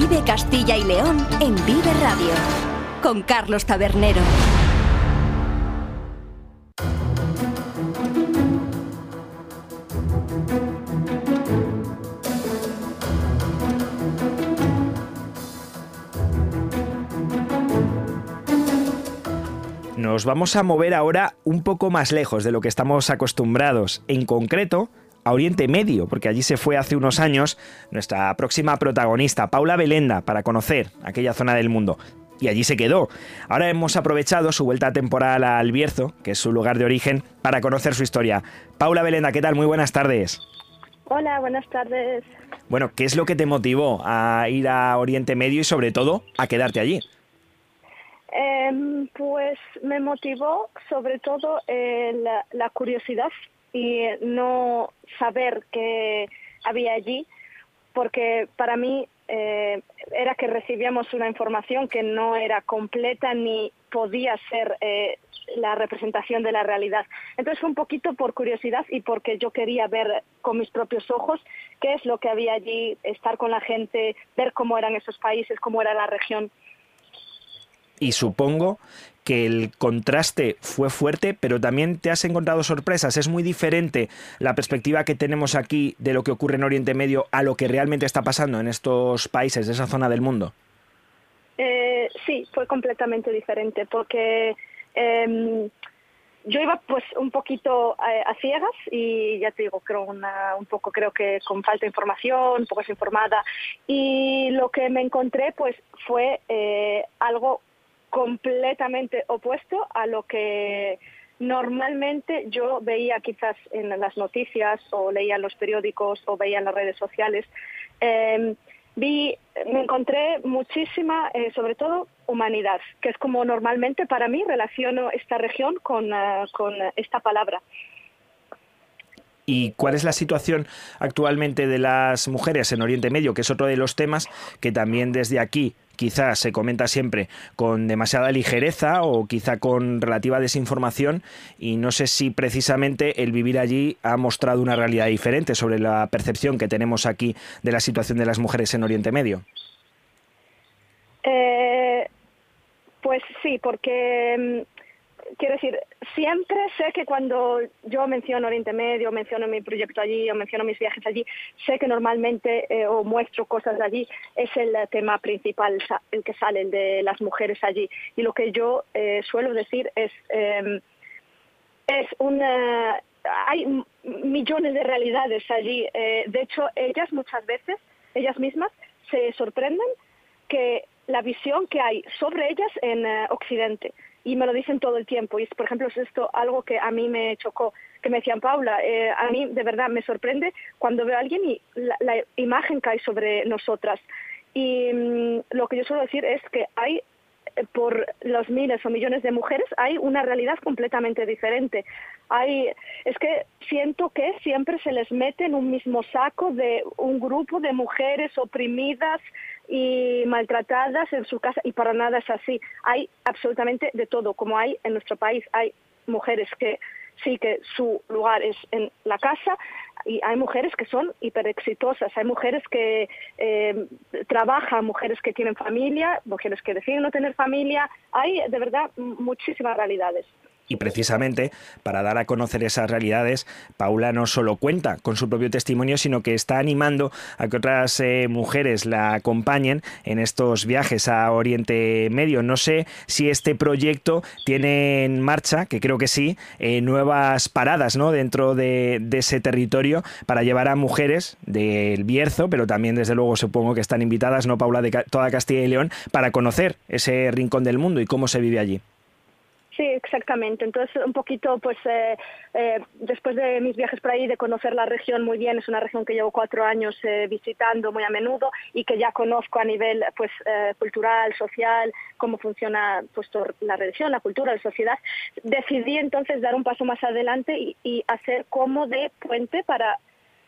Vive Castilla y León en Vive Radio con Carlos Tabernero. Nos vamos a mover ahora un poco más lejos de lo que estamos acostumbrados. En concreto, a Oriente Medio, porque allí se fue hace unos años nuestra próxima protagonista, Paula Belenda, para conocer aquella zona del mundo. Y allí se quedó. Ahora hemos aprovechado su vuelta temporal al Bierzo, que es su lugar de origen, para conocer su historia. Paula Belenda, ¿qué tal? Muy buenas tardes. Hola, buenas tardes. Bueno, ¿qué es lo que te motivó a ir a Oriente Medio y sobre todo a quedarte allí? Em, pues me motivó sobre todo eh, la curiosidad y no saber qué había allí, porque para mí eh, era que recibíamos una información que no era completa ni podía ser eh, la representación de la realidad. Entonces fue un poquito por curiosidad y porque yo quería ver con mis propios ojos qué es lo que había allí, estar con la gente, ver cómo eran esos países, cómo era la región. Y supongo que el contraste fue fuerte, pero también te has encontrado sorpresas. Es muy diferente la perspectiva que tenemos aquí de lo que ocurre en Oriente Medio a lo que realmente está pasando en estos países de esa zona del mundo. Eh, sí, fue completamente diferente porque em, yo iba pues un poquito eh, a, ciegas y ya te digo, creo un poco creo que con falta de información, un poco desinformada y lo que me encontré pues fue eh, algo completamente opuesto a lo que normalmente yo veía quizás en las noticias o leía en los periódicos o veía en las redes sociales. Em, vi, me encontré muchísima, eh, sobre todo, humanidad, que es como normalmente para mí relaciono esta región eh, con esta palabra. ¿Y cuál es la situación actualmente de las mujeres en Oriente Medio, que es otro de los temas que también desde aquí quizás se comenta siempre con demasiada ligereza o quizá con relativa desinformación y no sé si precisamente el vivir allí ha mostrado una realidad diferente sobre la percepción que tenemos aquí de la situación de las mujeres en Oriente Medio. Eh, pues sí, porque mm, quiero decir, siempre sé que cuando yo menciono Oriente Medio, menciono mi proyecto allí o menciono mis viajes allí, sé que normalmente eh, o muestro cosas de allí, es el tema principal, el que sale, de las mujeres allí. Y lo que yo eh, suelo decir es, em, es una... Hay millones de realidades allí. Eh, de hecho, ellas muchas veces, ellas mismas, se sorprenden que la visión que hay sobre ellas en Occidente y me lo dicen todo el tiempo. Y, por ejemplo, es esto algo que a mí me chocó, que me decían, Paula, eh, a mí de verdad me sorprende cuando veo a alguien y la, la imagen cae sobre nosotras. Y mm, lo que yo suelo decir es que hay por los miles o millones de mujeres hay una realidad completamente diferente. Hay, es que siento que siempre se les mete en un mismo saco de un grupo de mujeres oprimidas y maltratadas en su casa y para nada es así. Hay absolutamente de todo, como hay en nuestro país. Hay mujeres que sí que su lugar es en la casa y hay mujeres que son hiper exitosas, hay mujeres que eh, trabajan, mujeres que tienen familia, mujeres que deciden no tener familia, hay de verdad muchísimas realidades. Y precisamente para dar a conocer esas realidades, Paula no solo cuenta con su propio testimonio, sino que está animando a que otras eh, mujeres la acompañen en estos viajes a Oriente Medio. No sé si este proyecto tiene en marcha, que creo que sí, eh, nuevas paradas ¿no? dentro de, de, ese territorio para llevar a mujeres del Bierzo, pero también desde luego supongo que están invitadas, ¿no, Paula, de toda Castilla y León, para conocer ese rincón del mundo y cómo se vive allí. Sí, exactamente. Entonces, un poquito, pues, eh, eh, después de mis viajes por ahí, de conocer la región muy bien, es una región que llevo cuatro años eh, visitando muy a menudo y que ya conozco a nivel, pues, eh, cultural, social, cómo funciona, pues, la religión, la cultura, la sociedad. Decidí entonces dar un paso más adelante y, y hacer como de puente para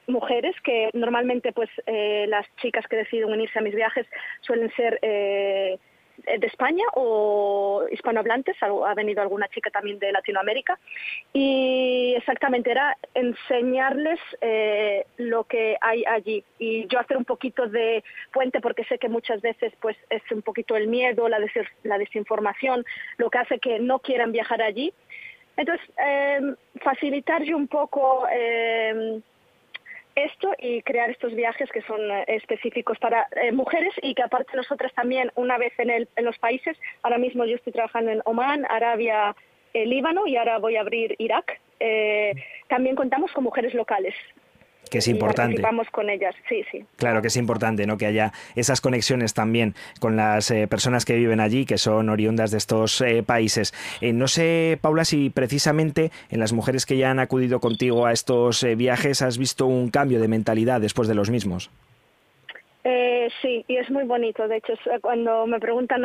mujeres que normalmente, pues, eh, las chicas que deciden unirse a mis viajes suelen ser eh, de España o hispanohablantes, ha venido alguna chica también de Latinoamérica y exactamente era enseñarles eh, lo que hay allí y yo hacer un poquito de puente porque sé que muchas veces pues es un poquito el miedo, la, des la desinformación lo que hace que no quieran viajar allí. Entonces, eh, facilitar yo un poco eh, esto y crear estos viajes que son eh, específicos para eh, mujeres y que aparte nosotras también una vez en, el, en los países, ahora mismo yo estoy trabajando en Oman, Arabia, eh, Líbano y ahora voy a abrir Irak, eh, también contamos con mujeres locales que es importante. Participamos con ellas, sí, sí. Claro que es importante, ¿no? Que haya esas conexiones también con las eh, personas que viven allí, que son oriundas de estos eh, países. Eh, no sé, Paula, si precisamente en las mujeres que ya han acudido contigo a estos viajes has visto un cambio de mentalidad después de los mismos. Eh, sí, y es muy bonito. De hecho, cuando me preguntan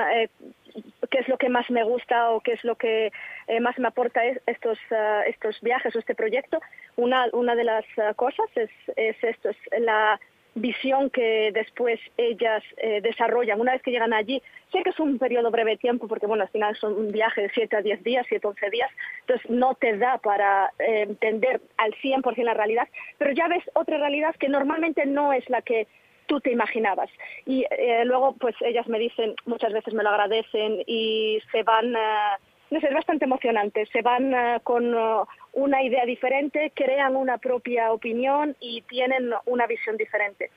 qué es lo que más me gusta o qué es lo que eh, más me aporta estos, uh, estos viajes o este proyecto, una, una de las uh, cosas es, es esto, es la visión que después ellas eh, desarrollan una vez que llegan allí. Sé que es un periodo breve de tiempo porque, bueno, al final son un viaje de 7 a 10 días, 7 a 11 días, entonces no te da para eh, entender al 100% la realidad, pero ya ves otra realidad que normalmente no es la que tú te imaginabas. Y eh, luego, pues ellas me dicen, muchas veces me lo agradecen y se van, uh, no sé, es bastante emocionante, se van uh, con uh, una idea diferente, crean una propia opinión y tienen una visión diferente.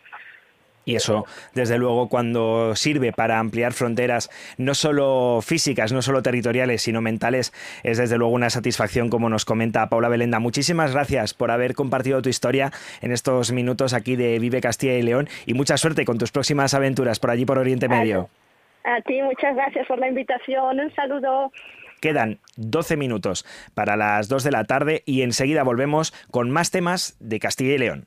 Y eso, desde luego, cuando sirve para ampliar fronteras, no solo físicas, no solo territoriales, sino mentales, es desde luego una satisfacción, como nos comenta Paula Belenda. Muchísimas gracias por haber compartido tu historia en estos minutos aquí de Vive Castilla y León y mucha suerte con tus próximas aventuras por allí por Oriente Medio. A, ti, muchas gracias por la invitación. Un saludo. Quedan 12 minutos para las 2 de la tarde y enseguida volvemos con más temas de Castilla y León.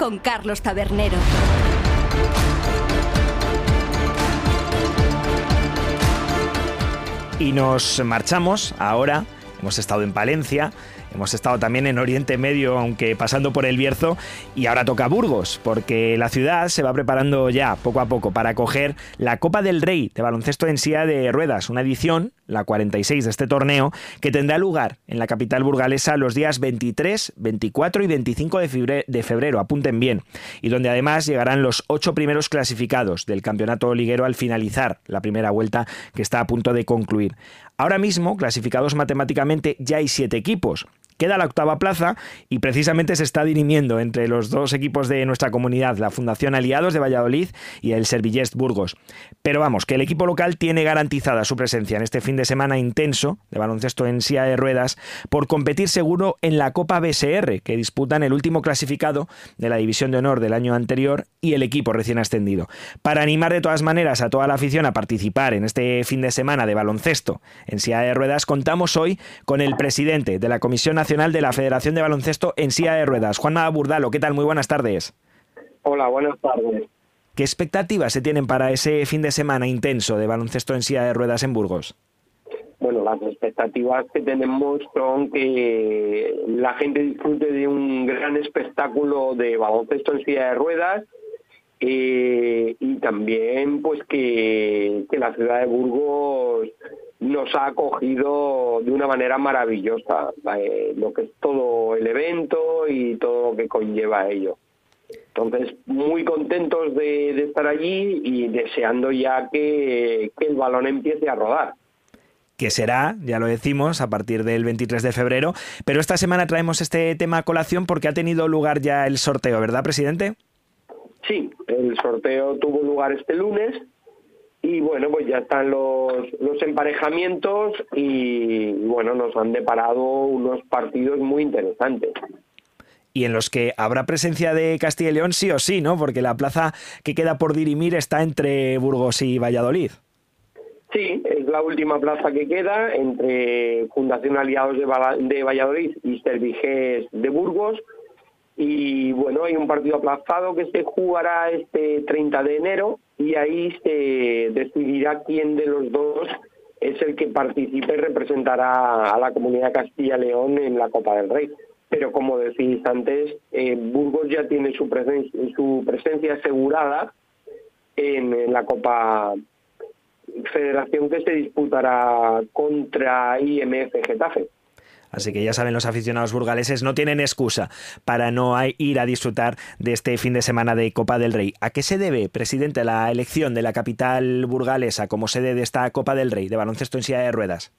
con Carlos Tabernero. Y nos marchamos ahora. Hemos estado en Palencia, hemos estado también en Oriente Medio, aunque pasando por el Bierzo, y ahora toca Burgos, porque la ciudad se va preparando ya poco a poco para acoger la Copa del Rey de baloncesto en silla de ruedas, una edición, la 46 de este torneo, que tendrá lugar en la capital burgalesa los días 23, 24 y 25 de febrero, de febrero, apunten bien, y donde además llegarán los ocho primeros clasificados del campeonato liguero al finalizar la primera vuelta que está a punto de concluir. Ahora mismo, clasificados matemáticamente, ya hay siete equipos Queda la octava plaza y precisamente se está dirimiendo entre los dos equipos de nuestra comunidad, la Fundación Aliados de Valladolid y el Servillest Burgos. Pero vamos, que el equipo local tiene garantizada su presencia en este fin de semana intenso de baloncesto en silla de ruedas por competir seguro en la Copa BSR, que disputan el último clasificado de la División de Honor del año anterior y el equipo recién ascendido. Para animar de todas maneras a toda la afición a participar en este fin de semana de baloncesto en silla de ruedas, contamos hoy con el presidente de la Comisión Nacional de la Federación de Baloncesto en silla de ruedas, Juanma Burdalo. ¿Qué tal? Muy buenas tardes. Hola, buenas tardes. ¿Qué expectativas se tienen para ese fin de semana intenso de baloncesto en silla de ruedas en Burgos? Bueno, las expectativas que tenemos son que la gente disfrute de un gran espectáculo de baloncesto en silla de ruedas eh, y también pues que, que la ciudad de Burgos nos ha acogido de una manera maravillosa eh, lo que es todo el evento y todo lo que conlleva ello. Entonces, muy contentos de, estar allí y deseando ya que, el balón empiece a rodar que será, ya lo decimos, a partir del 23 de febrero. Pero esta semana traemos este tema a colación porque ha tenido lugar ya el sorteo, ¿verdad, presidente? Sí, el sorteo tuvo lugar este lunes y bueno, pues ya están los, los emparejamientos y bueno, nos han deparado unos partidos muy interesantes y en los que habrá presencia de Castilla y León sí o sí, ¿no? Porque la plaza que queda por dirimir está entre Burgos y Valladolid. Sí, es la última plaza que queda entre Fundación Aliados de, Valladolid y Serviges de Burgos. Y bueno, hay un partido aplazado que se jugará este 30 de enero y ahí se decidirá quién de los dos es el que participe y representará a la comunidad Castilla-León en la Copa del Rey pero como decís antes, eh, Burgos ya tiene su, su presencia asegurada en, la Copa Federación que se disputará contra IMF Getafe. Así que ya saben los aficionados burgaleses, no tienen excusa para no ir a disfrutar de este fin de semana de Copa del Rey. ¿A qué se debe, presidente, la elección de la capital burgalesa como sede de esta Copa del Rey de baloncesto en silla de ruedas?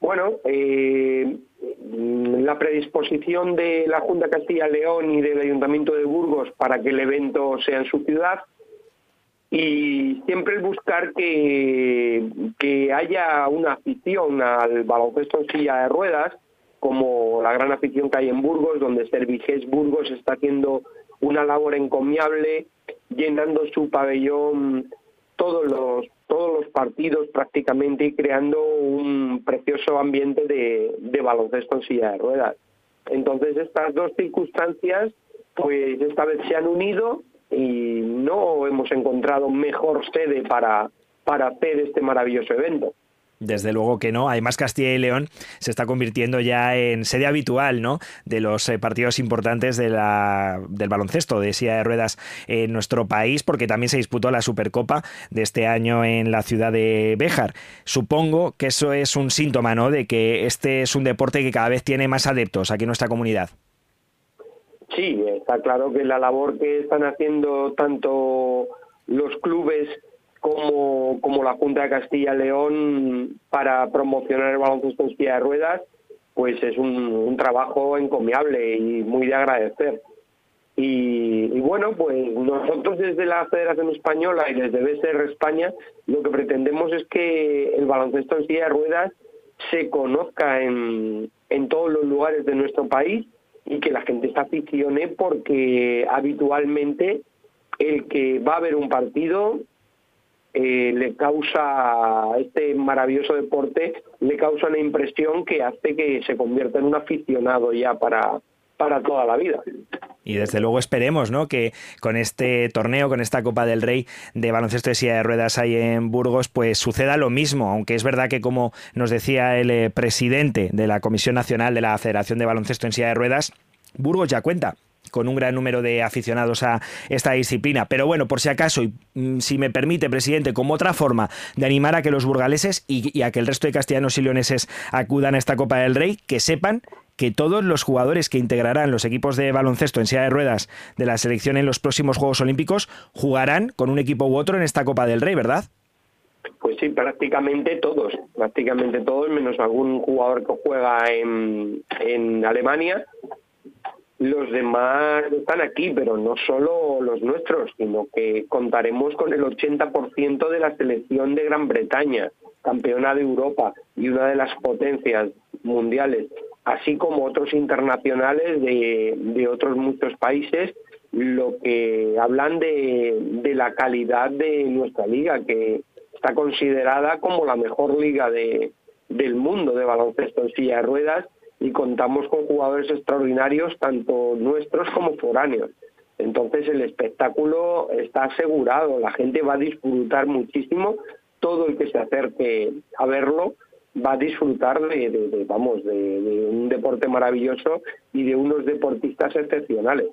Bueno, eh, la predisposición de la Junta Castilla-León y del Ayuntamiento de Burgos para que el evento sea en su ciudad y siempre el buscar que, que haya una afición al baloncesto en silla de ruedas, como la gran afición que hay en Burgos, donde Serviges Burgos está haciendo una labor encomiable, llenando su pabellón todos los todos los partidos prácticamente y creando un precioso ambiente de, de baloncesto en silla de ruedas. Entonces estas dos circunstancias pues esta vez se han unido y no hemos encontrado mejor sede para, para hacer este maravilloso evento. Desde luego que no. Además, Castilla y León se está convirtiendo ya en sede habitual ¿no? de los eh, partidos importantes de la, del baloncesto de silla de ruedas en nuestro país, porque también se disputó la Supercopa de este año en la ciudad de Béjar. Supongo que eso es un síntoma ¿no? de que este es un deporte que cada vez tiene más adeptos aquí en nuestra comunidad. Sí, está claro que la labor que están haciendo tanto los clubes como, como la Junta de Castilla y León para promocionar el baloncesto en silla de ruedas, pues es un, trabajo encomiable y muy de agradecer. Y, bueno, pues nosotros desde la Federación Española y desde BSR España lo que pretendemos es que el baloncesto en silla de ruedas se conozca en, en todos los lugares de nuestro país y que la gente se aficione porque habitualmente el que va a ver un partido eh, le causa este maravilloso deporte, le causa una impresión que hace que se convierta en un aficionado ya para, para toda la vida. Y desde luego esperemos ¿no? que con este torneo, con esta Copa del Rey de baloncesto de silla de ruedas ahí en Burgos, pues suceda lo mismo, aunque es verdad que como nos decía el eh, presidente de la Comisión Nacional de la Federación de Baloncesto en Silla de Ruedas, Burgos ya cuenta con un gran número de aficionados a esta disciplina. Pero bueno, por si acaso, y mm, si me permite, presidente, como otra forma de animar a que los burgaleses y, a que el resto de castellanos y leoneses acudan a esta Copa del Rey, que sepan que todos los jugadores que integrarán los equipos de baloncesto en silla de ruedas de la selección en los próximos Juegos Olímpicos jugarán con un equipo u otro en esta Copa del Rey, ¿verdad? Pues sí, prácticamente todos, prácticamente todos, menos algún jugador que juega en, en Alemania. Los demás están aquí, pero no solo los nuestros, sino que contaremos con el 80% de la selección de Gran Bretaña, campeona de Europa y una de las potencias mundiales, así como otros internacionales de, de otros muchos países, lo que hablan de, la calidad de nuestra liga, que está considerada como la mejor liga de, del mundo de baloncesto en silla de ruedas y contamos con jugadores extraordinarios, tanto nuestros como foráneos. Entonces el espectáculo está asegurado, la gente va a disfrutar muchísimo, todo el que se acerque a verlo va a disfrutar de, vamos, de un deporte maravilloso y de unos deportistas excepcionales.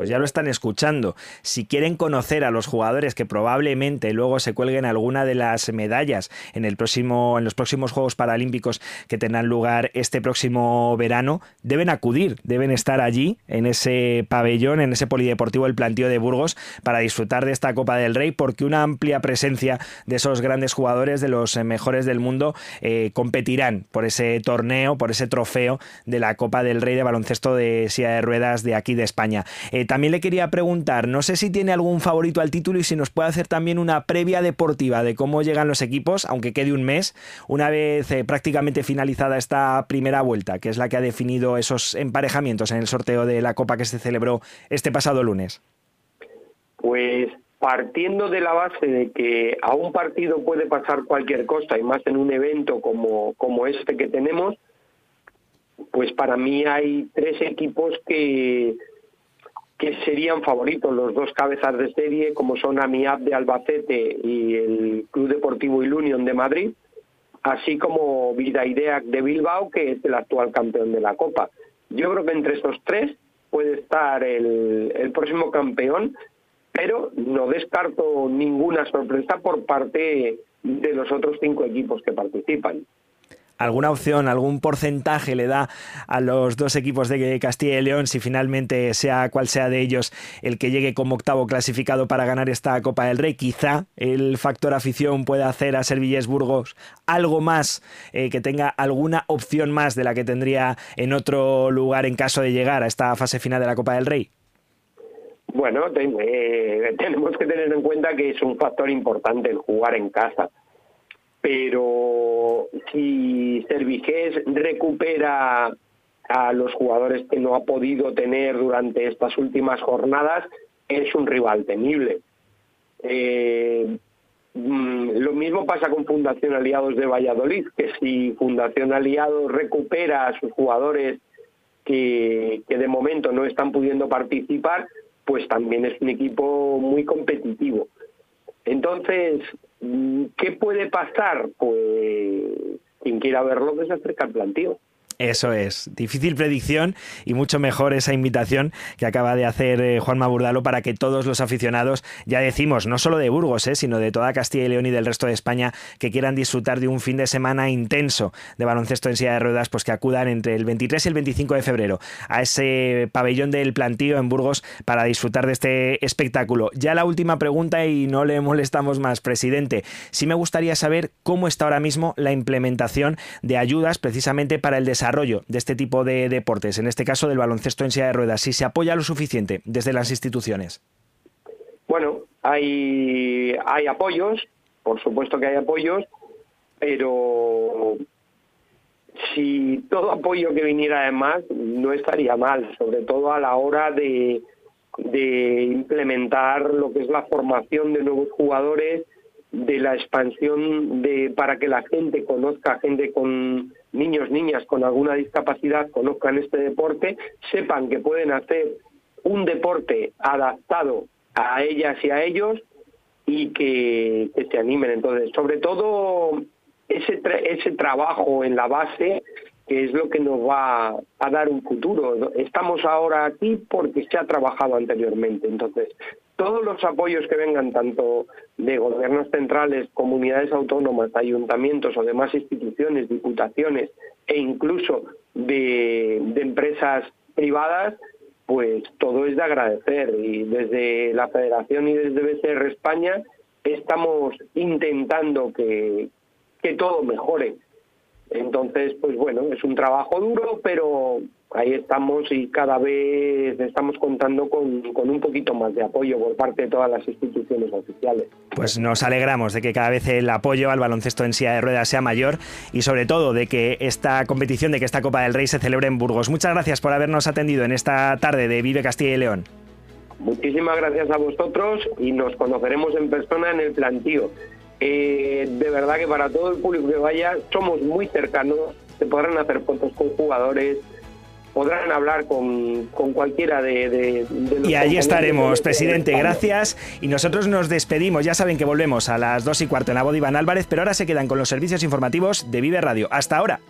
Pues ya lo están escuchando. Si quieren conocer a los jugadores que probablemente luego se cuelguen alguna de las medallas en el próximo, en los próximos Juegos Paralímpicos que tendrán lugar este próximo verano, deben acudir, deben estar allí en ese pabellón, en ese polideportivo El Plantío de Burgos, para disfrutar de esta Copa del Rey, porque una amplia presencia de esos grandes jugadores, de los mejores del mundo, eh, competirán por ese torneo, por ese trofeo de la Copa del Rey de baloncesto de silla de ruedas de aquí de España. Eh, también le quería preguntar, no sé si tiene algún favorito al título y si nos puede hacer también una previa deportiva de cómo llegan los equipos, aunque quede un mes, una vez eh, prácticamente finalizada esta primera vuelta, que es la que ha definido esos emparejamientos en el sorteo de la Copa que se celebró este pasado lunes. Pues partiendo de la base de que a un partido puede pasar cualquier cosa y más en un evento como, como este que tenemos, pues para mí hay tres equipos que, que serían favoritos, los dos cabezas de serie, como son AMIAP de Albacete y el Club Deportivo Ilunion de Madrid, así como Vidaideac de Bilbao, que es el actual campeón de la Copa. Yo creo que entre esos tres puede estar el próximo campeón, pero no descarto ninguna sorpresa por parte de los otros cinco equipos que participan. ¿Alguna opción, algún porcentaje le da a los dos equipos de Castilla y León si finalmente sea cual sea de ellos el que llegue como octavo clasificado para ganar esta Copa del Rey? Quizá el factor afición pueda hacer a Servillés Burgos algo más, eh, que tenga alguna opción más de la que tendría en otro lugar en caso de llegar a esta fase final de la Copa del Rey. Bueno, eh, tenemos que tener en cuenta que es un factor importante el jugar en casa. Pero si Servigés recupera a los jugadores que no ha podido tener durante estas últimas jornadas, es un rival temible. Eh, mm, lo mismo pasa con Fundación Aliados de Valladolid, que si Fundación Aliados recupera a sus jugadores que, de momento no están pudiendo participar, pues también es un equipo muy competitivo. Entonces, ¿qué puede pasar? Pues quien quiera verlo que se acerca al plantío. Eso es, difícil predicción y mucho mejor esa invitación que acaba de hacer eh, Juanma Burdalo para que todos los aficionados, ya decimos, no solo de Burgos, eh, sino de toda Castilla y León y del resto de España, que quieran disfrutar de un fin de semana intenso de baloncesto en silla de ruedas, pues que acudan entre el 23 y el 25 de febrero a ese pabellón del plantío en Burgos para disfrutar de este espectáculo. Ya la última pregunta y no le molestamos más, presidente. Sí me gustaría saber cómo está ahora mismo la implementación de ayudas precisamente para el desarrollo de este tipo de deportes, en este caso del baloncesto en silla de ruedas, si se apoya lo suficiente desde las instituciones. Bueno, hay, hay apoyos, por supuesto que hay apoyos, pero si todo apoyo que viniera además no estaría mal, sobre todo a la hora de, de implementar lo que es la formación de nuevos jugadores, de la expansión de para que la gente conozca gente con niños niñas con alguna discapacidad conozcan este deporte sepan que pueden hacer un deporte adaptado a ellas y a ellos y que, se animen. Entonces sobre todo ese ese trabajo en la base que es lo que nos va a dar un futuro. Estamos ahora aquí porque se ha trabajado anteriormente. Entonces todos los apoyos que vengan tanto de gobiernos centrales, comunidades autónomas, ayuntamientos o demás instituciones, diputaciones e incluso de, empresas privadas, pues todo es de agradecer. Y desde la Federación y desde BCR España estamos intentando que, que todo mejore. Entonces, pues bueno, es un trabajo duro, pero ahí estamos y cada vez estamos contando con, con, un poquito más de apoyo por parte de todas las instituciones oficiales. Pues nos alegramos de que cada vez el apoyo al baloncesto en silla de ruedas sea mayor y sobre todo de que esta competición, de que esta Copa del Rey se celebre en Burgos. Muchas gracias por habernos atendido en esta tarde de Vive Castilla y León. Muchísimas gracias a vosotros y nos conoceremos en persona en el plantío. Eh, de verdad que para todo el público que vaya somos muy cercanos, se podrán hacer fotos con jugadores, podrán hablar con, con cualquiera de, de, de Y allí estaremos, presidente, gracias. Y nosotros nos despedimos. Ya saben que volvemos a las dos y cuarto en la voz de Iván Álvarez, pero ahora se quedan con los servicios informativos de Vive Radio. Hasta ahora.